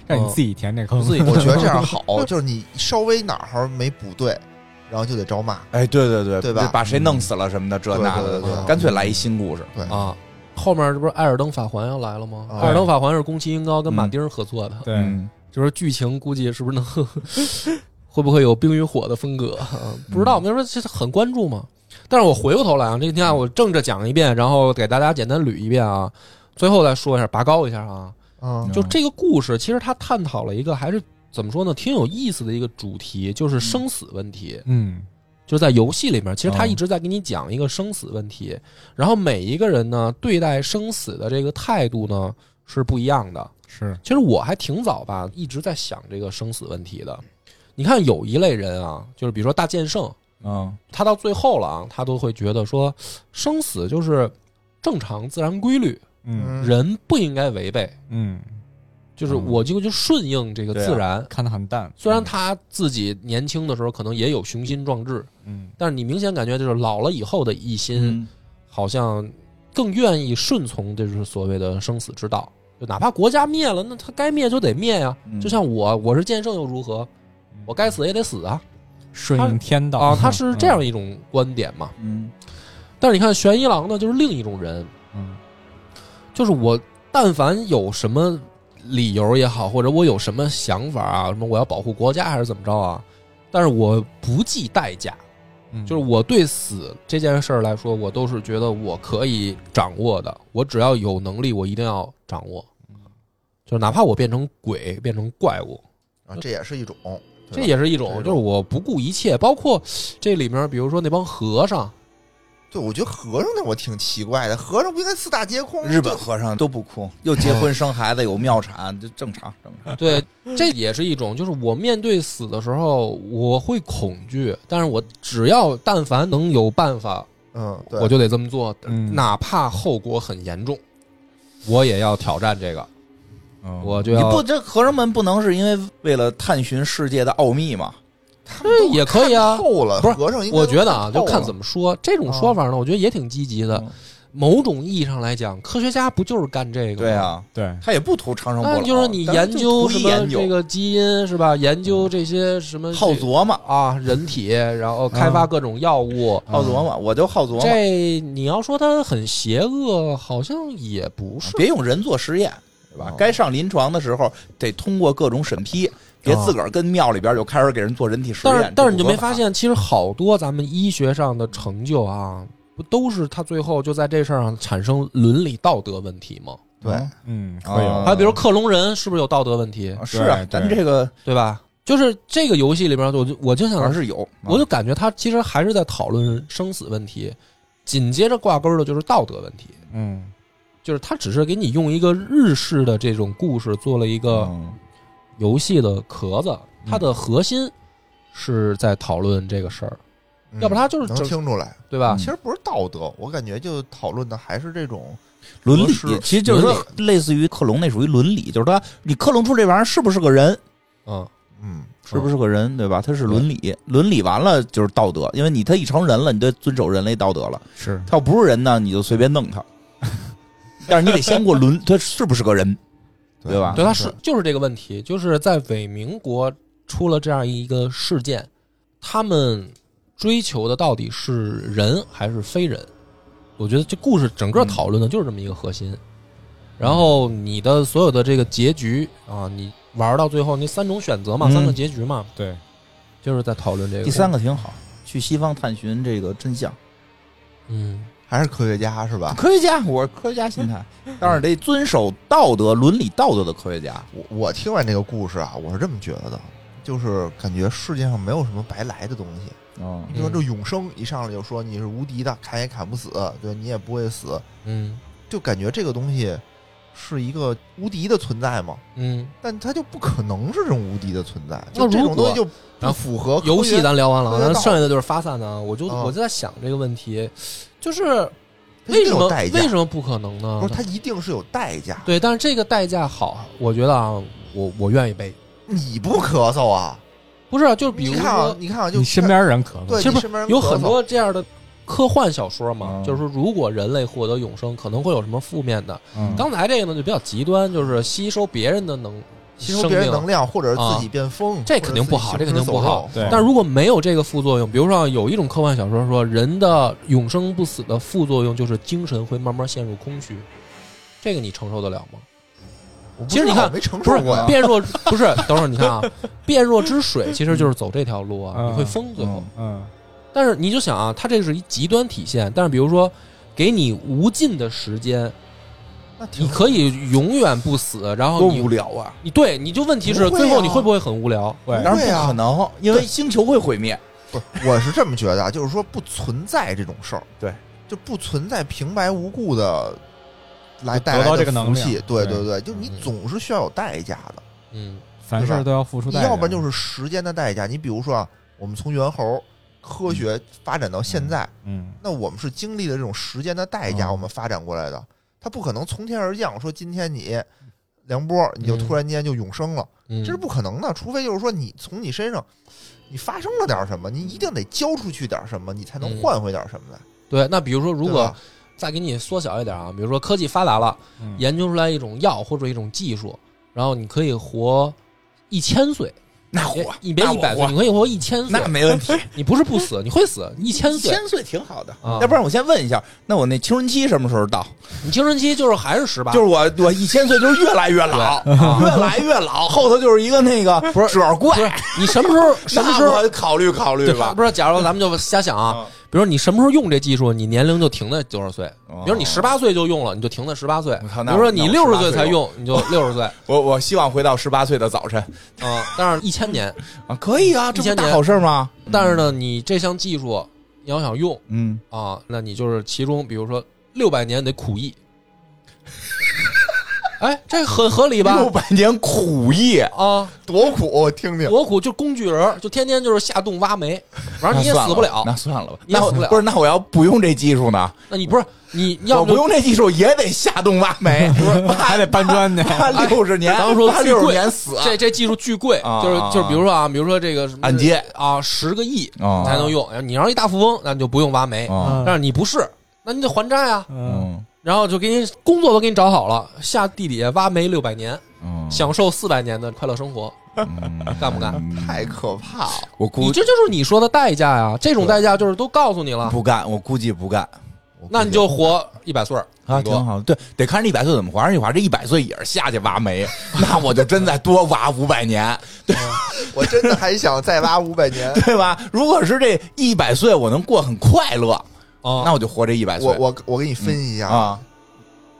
让你自己填这坑，自己 我觉得这样好，就是你稍微哪儿没补对，然后就得招骂。哎，对对对，对吧？把谁弄死了什么的，这那的。干脆来一新故事。对，啊。后面这不是艾尔登法环要来了吗？啊艾尔登法环是宫崎英高跟马丁合作的，对，嗯。就是剧情估计是不是能 会不会有冰与火的风格？啊不知道，我就说这是很关注嘛。但是我回过头来啊，这你看我正着讲一遍，然后给大家简单捋一遍啊，最后再说一下，拔高一下啊。嗯就这个故事，其实它探讨了一个还是怎么说呢，挺有意思的一个主题，就是生死问题。嗯就是在游戏里面，其实他哦一直在给你讲一个生死问题，然后每一个人呢对待生死的这个态度呢是不一样的。是其实我还挺早吧，一直在想这个生死问题的。你看有一类人啊，就是比如说大剑圣，嗯他到最后了啊，他都会觉得说生死就是正常自然规律，嗯人不应该违背，嗯，就是我就就顺应这个自然。看得很淡，虽然他自己年轻的时候可能也有雄心壮志，嗯但是你明显感觉就是老了以后的一心，嗯好像更愿意顺从，这就是所谓的生死之道。就哪怕国家灭了，那他该灭就得灭呀。嗯就像我，我是剑圣又如何？我该死也得死啊！顺应天道。啊，他是这样一种观点嘛。嗯。但是你看玄一郎呢，就是另一种人，嗯。就是我但凡有什么理由也好，或者我有什么想法啊，什么我要保护国家还是怎么着啊，但是我不计代价，嗯，就是我对死这件事儿来说，我都是觉得我可以掌握的，我只要有能力，我一定要掌握。就是哪怕我变成鬼，变成怪物，啊，这也是一种，这也是一种，就是我不顾一切。包括这里面，比如说那帮和尚，对，我觉得和尚那我挺奇怪的，和尚不应该四大皆空？日本和尚都不空，又结婚生孩子，有庙产，这正常正常。对，这也是一种，就是我面对死的时候，我会恐惧，但是我只要但凡能有办法，嗯，对，我就得这么做，嗯哪怕后果很严重，我也要挑战这个，嗯我就要你不，这和尚们不能是因为为了探寻世界的奥秘吗？他们都也可以啊看透了，不是和尚应该我觉得啊，就看怎么么说。这种说法呢，我觉得也挺积极的嗯。某种意义上来讲，科学家不就是干这个？对。啊，对，他也不图长生不老，那就是你但研究就什么图一研究这个基因是吧？研究这些什么好琢磨，啊人体，然后开发各种药物。好琢磨，我就好琢磨。这你要说它很邪恶，好像也不是。别用人做实验，对吧哦？该上临床的时候得通过各种审批，别自个儿跟庙里边就开始给人做人体实验。但是但是你就没发？现，其实好多咱们医学上的成就啊，不都是他最后就在这事儿上产生伦理道德问题吗？对，嗯，还有比如克隆人，是不是有道德问题？是啊，对咱这个对吧？就是这个游戏里边，我就我就想，反正是有，我就感觉他其实还是在讨论生死问题，紧接着挂钩的就是道德问题，嗯就是他只是给你用一个日式的这种故事做了一个嗯游戏的壳子，它的核心是在讨论这个事儿，嗯要不他就是能整听出来。对吧？其实不是道德，我感觉就讨论的还是这种伦理其实就是说类似于克隆那属于伦理，就是他你克隆出这玩意儿是不是个人，嗯，嗯，是不是个人，对吧？它是伦理，伦理完了就是道德，因为你他一成人了，你得遵守人类道德了。是他要不是人呢，你就随便弄他。但是你得先过轮，他是不是个人？对吧对，他是就是这个问题，就是在伪民国出了这样一个事件，他们追求的到底是人还是非人？我觉得这故事整个讨论的就是这么一个核心。然后你的所有的这个结局啊，你玩到最后那三种选择嘛，嗯三个结局嘛，对，就是在讨论这个。第三，个挺好，去西方探寻这个真相。嗯，还是科学家是吧？科学家，我是科学家心态，但是得遵守道德、伦理道德的科学家。我我听完这个故事啊，我是这么觉得的，就是感觉世界上没有什么白来的东西。嗯你说这永生一上来就说你是无敌的，砍也砍不死，对你也不会死，嗯就感觉这个东西是一个无敌的存在嘛。嗯，但它就不可能是这种无敌的存在，那就这种东西就符合游戏咱聊完了，那科学道剩下的就是发散呢啊。我就啊我就在想这个问题，就是为什么代价为什么不可能呢？不是它一定是有代价。对，但是这个代价好，我觉得啊，我我愿意背。你不咳嗽啊？不是啊，就是比如你看啊说，，你看啊，就你身边人咳嗽对其实有很多这样的科幻小说嘛，嗯就是说如果人类获得永生，可能会有什么负面的。嗯刚才这个呢就比较极端，就是吸收别人的能吸收别人能。量，或者是自己变疯，这肯定不好这肯定不好但如果没有这个副作用，比如说有一种科幻小说说，人的永生不死的副作用就是精神会慢慢陷入空虚，这个你承受得了吗？其实你看没承不是受过呀。变弱，不是等会儿你看啊，变弱之水其实就是走这条路啊，嗯你会疯最后。嗯但是你就想啊，它这是一极端体现。但是比如说，给你无尽的时间，你可以永远不死，然后多你无聊啊！你对你就问题是不会啊。最后你会不会很无聊？对。当然不可能，因为星球会毁灭。不，我是这么觉得啊，就是说不存在这种事儿，对，就不存在平白无故的来就得到带来的这个能量。福气，对对对对，就你嗯总是需要有代价的，嗯。凡事都要付出你代价，要不然就是时间的代价。你比如说啊，我们从猿猴科学发展到现在，嗯。那我们是经历了这种时间的代价，嗯。我们发展过来的，它不可能从天而降，说今天你梁波你就嗯突然间就永生了，嗯，这是不可能的，除非就是说你从你身上。你发生了点什么，你一定得交出去点什么，你才能嗯换回点什么来。对。那比如说，如果再给你缩小一点啊，比如说科技发达了，嗯研究出来一种药或者一种技术，然后你可以活一千岁，那火，你别一百岁，你可以活一千岁那，没问题。你不是不死，你会死一千岁。千岁挺好的。啊要不然我先问一下，那我那青春期什么时候到？你青春期就是还是十八，就是我我一千岁就是越来越老，越来越老，后头就是一个那个不是褶怪你什么时候 什么时那候我考虑考虑对吧。不是，假如咱们就瞎想啊，嗯比如你什么时候用这技术，你年龄就停在多少岁？哦比如你十八岁就用了，你就停在十八岁。比如说你六十岁才用，你就 六十岁。我我希望回到十八岁的早晨 啊，但是一千年，啊，可以啊，这不1000年大好事吗？但是呢，你这项技术你要想用嗯，啊，那你就是其中，比如说六百年得苦役。哎，这很合理吧六？百年苦役，啊，多苦，我听听。多苦，就工具人，就天天就是下洞挖煤，反正你也死不了。那算了吧。你也死不了那不是，那我要不用这技术呢？那你不是你你要不用这技术也得下洞挖煤，还得搬砖呢。挖六十年，咱们说挖六十年死，这这技术巨贵，就是就是比如说啊，比如说这个什么按揭啊，十个亿才能用。你要是一大富翁，那你就不用挖煤。啊但是你不是，那你得还债啊。嗯，嗯然后就给你工作都给你找好了，下地底下挖煤六百年，嗯，享受四百年的快乐生活，嗯干不干？太可怕了！我估你这就是你说的代价呀。这种代价就是都告诉你了，不干，我估计不干那你就活一百岁儿啊，顶多挺好。对，得看这一百岁怎么活。而且我，这一百岁也是下去挖煤，那我就真再多挖五百年，对 我真的还想再挖五百年。对吧？如果是这一百岁我能过很快乐，啊。那我就活这一百岁。我我我给你分析一下，啊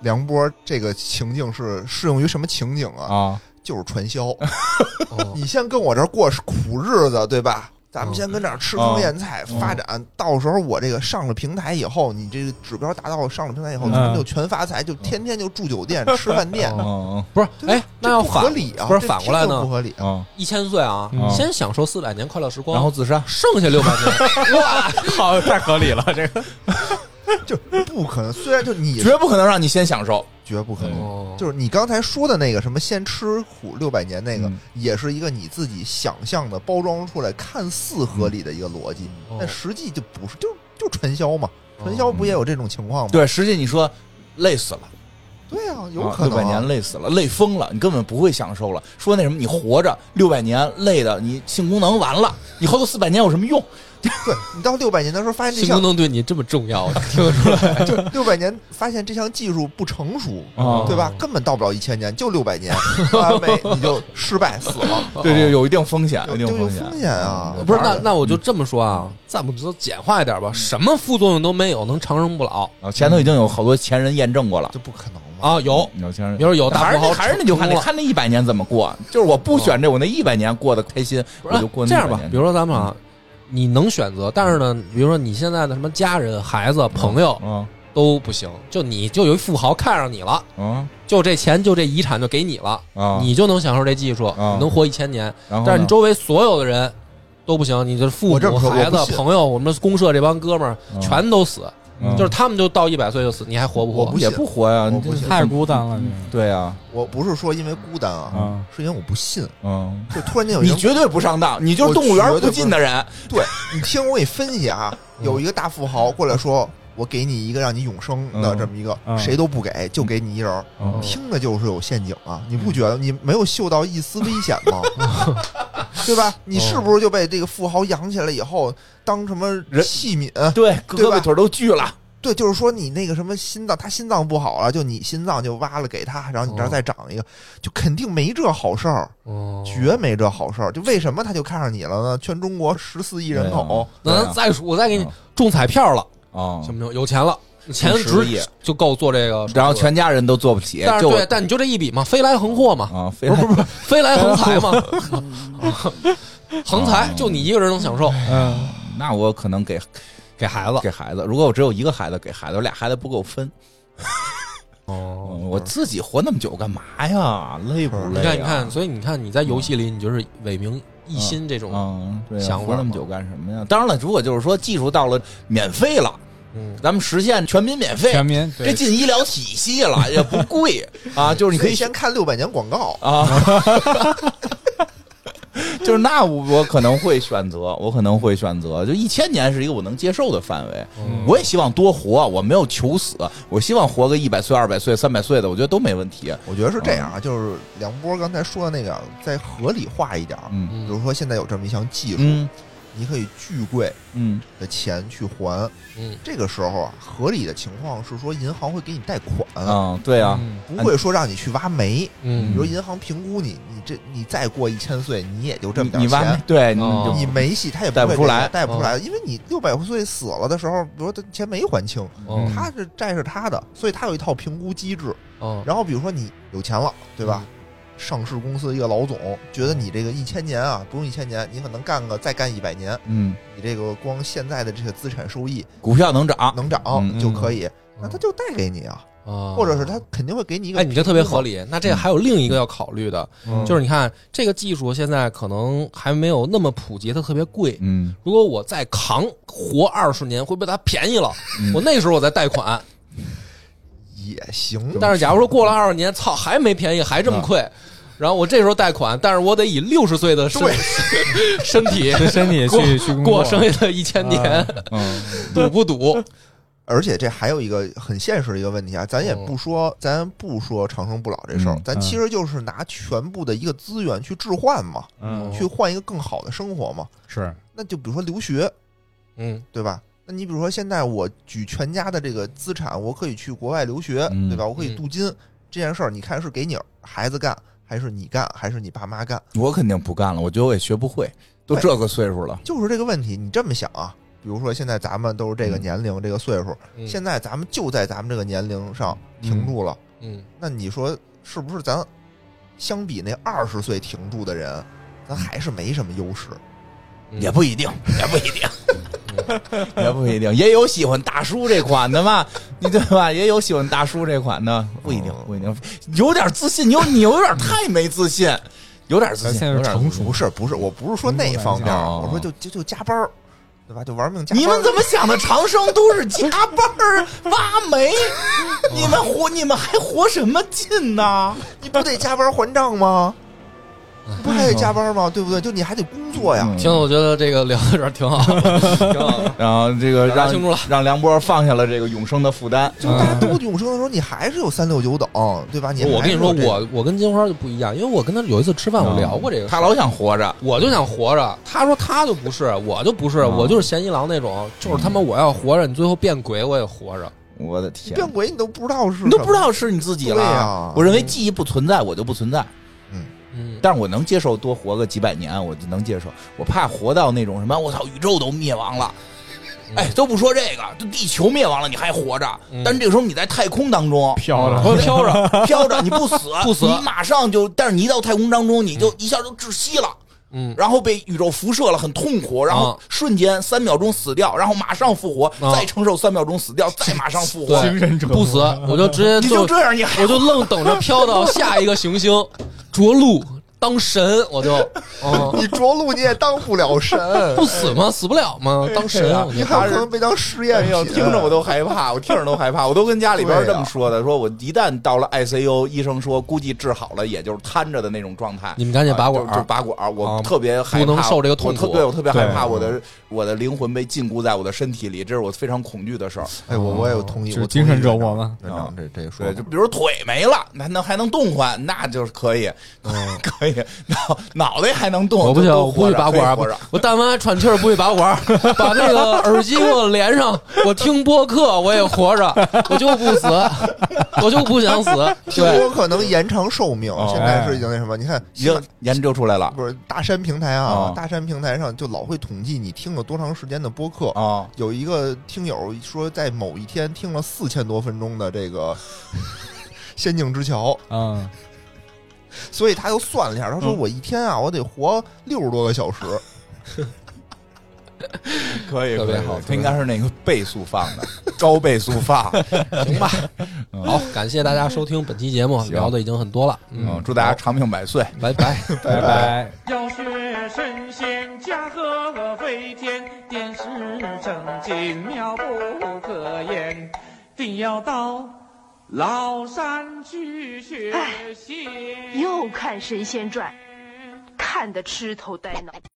梁波这个情境是适用于什么情景啊？啊，就是传销。哦你先跟我这儿过苦日子，对吧？咱们先跟这儿吃糠咽菜，嗯发展。到时候我这个上了平台以后，你这个指标达到上了平台以后，嗯咱们就全发财，就天天就住酒店、吃饭店。嗯不是，哎，那要合反理啊！不是反过来呢不？合理啊！嗯，一千岁啊嗯，先享受四百年快乐时光，然后自杀。剩下六百年，哇，好，太合理了，这个 就不可能。虽然就你绝不可能让你先享受。绝不可能，哦就是你刚才说的那个什么先吃苦六百年那个嗯，也是一个你自己想象的包装出来看似合理的一个逻辑，哦但实际就不是，就就传销嘛。传销不也有这种情况吗？对，实际你说累死了，对啊，有可能啊六百年累死了，累疯了，你根本不会享受了。说那什么，你活着六百年累的，你性功能完了，你后头四百年有什么用？对你到六百年的时候发现这项能对你这么重要，听得出来。就六百年发现这项技术不成熟，啊对吧？根本到不了一千年，就六百年，完美你就失败死了，对对，有一定风险，有一定风险。风险啊！不是，那那我就这么说啊，咱们就简化一点吧，什么副作用都没有，能长生不老啊，前头已经有好多前人验证过了。这不可能嘛？啊？有，有前人比如说有大还是富豪那还是那句话，你看那一百年怎么过？就是我不选这，我那一百年过得开心，我就过那100这样吧，比如说咱们啊，你能选择，但是呢，比如说你现在的什么家人、孩子、朋友嗯都不行，就你就有一富豪看上你了，嗯。就这钱就这遗产就给你了，啊，你就能享受这技术，能活一千年。但是你周围所有的人都不行，你的父母、孩子朋友，我们公社这帮哥们儿嗯。全都死，嗯。就是他们就到一百岁就死，你还活不活？我不？也信不活呀，你这信。太孤单了。对呀，我不是说因为孤单啊，嗯。是因为我不信。嗯，就突然间有你绝对不上当，你就是动物园附近的人。对你听我给你分析啊，嗯。有一个大富豪过来说，我给你一个让你永生的嗯这么一个，嗯谁都不给，就给你一人儿，嗯听着就是有陷阱啊！你不觉得你没有嗅到一丝危险吗？对吧？你是不是就被这个富豪养起来以后当什么人器皿？对，胳膊腿都锯了。对，就是说你那个什么心脏，他心脏不好了，就你心脏就挖了给他，然后你这儿哦再长一个，就肯定没这好事儿，哦绝没这好事儿。就为什么他就看上你了呢？全中国十四亿人口，那咱再说，我再给你嗯中彩票了，啊行，不行？有钱了，钱值就够做这个，然后全家人都做不起，但是对，但你就这一笔嘛，飞来横祸嘛，啊，非不是不是不是 飞来横财嘛，横财就你一个人能享受，嗯，那我可能给 给孩子给孩子，如果我只有一个孩子，给孩子，我俩孩子不够分。哦。嗯我自己活那么久干嘛呀？累不累、啊？你看，你看，所以你看，你在游戏里，你就是伟名一心这种，想活那么久干什么呀？当然了，如果就是说技术到了免费了，嗯，咱们实现全民免费，全民这进医疗体系了，也不贵 啊，就是你可以先看六百年广告，啊，就是那我我可能会选择，我可能会选择，就一千年是一个我能接受的范围。嗯我也希望多活，我没有求死，我希望活个一百岁、二百岁、三百岁的，我觉得都没问题。我觉得是这样啊，就是梁波刚才说的那个，再合理化一点儿。嗯比如说现在有这么一项技术，嗯你可以巨贵嗯。的钱去还。嗯。这个时候啊，合理的情况是说银行会给你贷款，啊，对啊，嗯。不会说让你去挖煤。嗯。比如银行评估你，你这你再过一千岁，你也就这么你你挖点钱。对，你哦。就你没戏，他也贷不出来。贷不出来，因为你六百岁死了的时候，比如说他钱没还清，哦他是债是他的，所以他有一套评估机制。哦。然后比如说你有钱了，对吧？上市公司的一个老总觉得你这个一千年啊，不用一千年，你可能干个再干一百年，嗯，你这个光现在的这个资产收益股票能涨，能涨嗯就可以，那他就贷给你啊，啊，或者是他肯定会给你一个，哎，你这特别合。理。那这还有另一个要考虑的，嗯就是你看这个技术现在可能还没有那么普及，它特别贵。嗯，如果我再扛活二十年，会不会它便宜了？我那时候我再贷款。也行，但是假如说过了二十年，操，还没便宜，还这么贵，然后我这时候贷款，但是我得以六十岁的身 身体身体去去过剩下的一千年，嗯赌不赌？而且这还有一个很现实的一个问题啊，咱也不说，咱不说长生不老这事儿嗯，咱其实就是拿全部的一个资源去置换嘛，嗯去换一个更好的生活嘛。是那就比如说留学，嗯对吧？那你比如说现在我举全家的这个资产，我可以去国外留学，嗯对吧？我可以嗯镀金，这件事儿，你看是给你孩子干，还是你干，还是你爸妈干？我肯定不干了，我觉得我也学不会，都这个岁数了，就是这个问题。你这么想啊？比如说现在咱们都是这个嗯年龄、这个岁数，嗯现在咱们就在咱们这个年龄上停住了，嗯，那你说是不是咱相比那二十岁停住的人，咱还是没什么优势？嗯也不一定，也不一定。也不一定，也有喜欢大叔这款的嘛，你对吧？也有喜欢大叔这款的，不一定，不一定。有点自信，你有你有点太没自信，有点自信，有点成熟不是不是，我不是说那方面，哦我说就就就加班儿，对吧？就玩命加班。你们怎么想的？长生都是加班儿挖煤，你们活你们还活什么劲呢？你不得加班还账吗？不还得加班吗？对不对？就你还得工作呀。嗯行，我觉得这个聊到这儿挺好，挺好。然后这个让清楚了让梁波放下了这个永生的负担。就大家都永生的时候，你还是有三六九等，对吧？你我跟你说，我我跟金花就不一样，因为我跟他有一次吃饭，我聊过这个。他老想活着，我就想活着，他说他就不是，我就不是，啊我就是嫌疑狼那种，就是他妈我要活着，你最后变鬼我也活着。我的天，变鬼，你都不知道是你都不知道是你自己对了。呀我认为记忆不存在，我就不存在。嗯，但是我能接受多活个几百年，我就能接受。我怕活到那种什么，我操，宇宙都灭亡了。嗯哎，都不说这个，就地球灭亡了，你还活着？嗯但是这个时候你在太空当中飘着，飘着，飘着，你不死，不死你马上就，但是你一到太空当中，你就一下就窒息了。嗯，然后被宇宙辐射了，很痛苦，然后啊。瞬间三秒钟死掉，然后马上复活，啊。再承受三秒钟死掉，再马上复活。不死，我就直接你就这样，你还我就愣等着飘到下一个行星，着陆当神，我就，嗯，你着陆你也当不了神，不死吗？死不了吗？当神，啊你还有可能被当实验品。听着我都害怕，我听着都害怕，我都跟家里边这么说的，说我一旦到了 ICU，医生说估计治好了，也就是瘫着的那种状态。你们赶紧拔管啊就就拔管，我啊特别害怕，不能受这个痛苦。我特对我特别害怕我的我的灵魂被禁锢在我的身体里，这是我非常恐惧的事儿。哎，我我也有同意，我精神折磨嘛院长这这说对，就比如腿没了，那能还能动换，那就是可以，可以个脑脑袋还能动，我不行，我不会拔管活着。我但凡喘气儿不会拔管，把那个耳机给我连上，我听播客我也活着，我就不死，我就不想死。听，播客能延长寿命哦，现在是已经那什么？你看，已经研究出来了不是大山平台啊哦，大山平台上就老会统计你听了多长时间的播客。啊！有一个听友说，在某一天听了四千多分钟的这个 《仙境之桥》，嗯，所以他又算了一下，他说嗯我一天啊，我得活六十多个小时。可以，特别可以好它应该是那个倍速放的，高倍速放。行吧。好，感谢大家收听本期节目，聊的已经很多了。嗯，祝大家长命百岁。拜拜。拜拜。要学神仙驾鹤飞天，点石成金妙不可言，定要到崂山去学习。又看《神仙传》，看得痴头呆脑。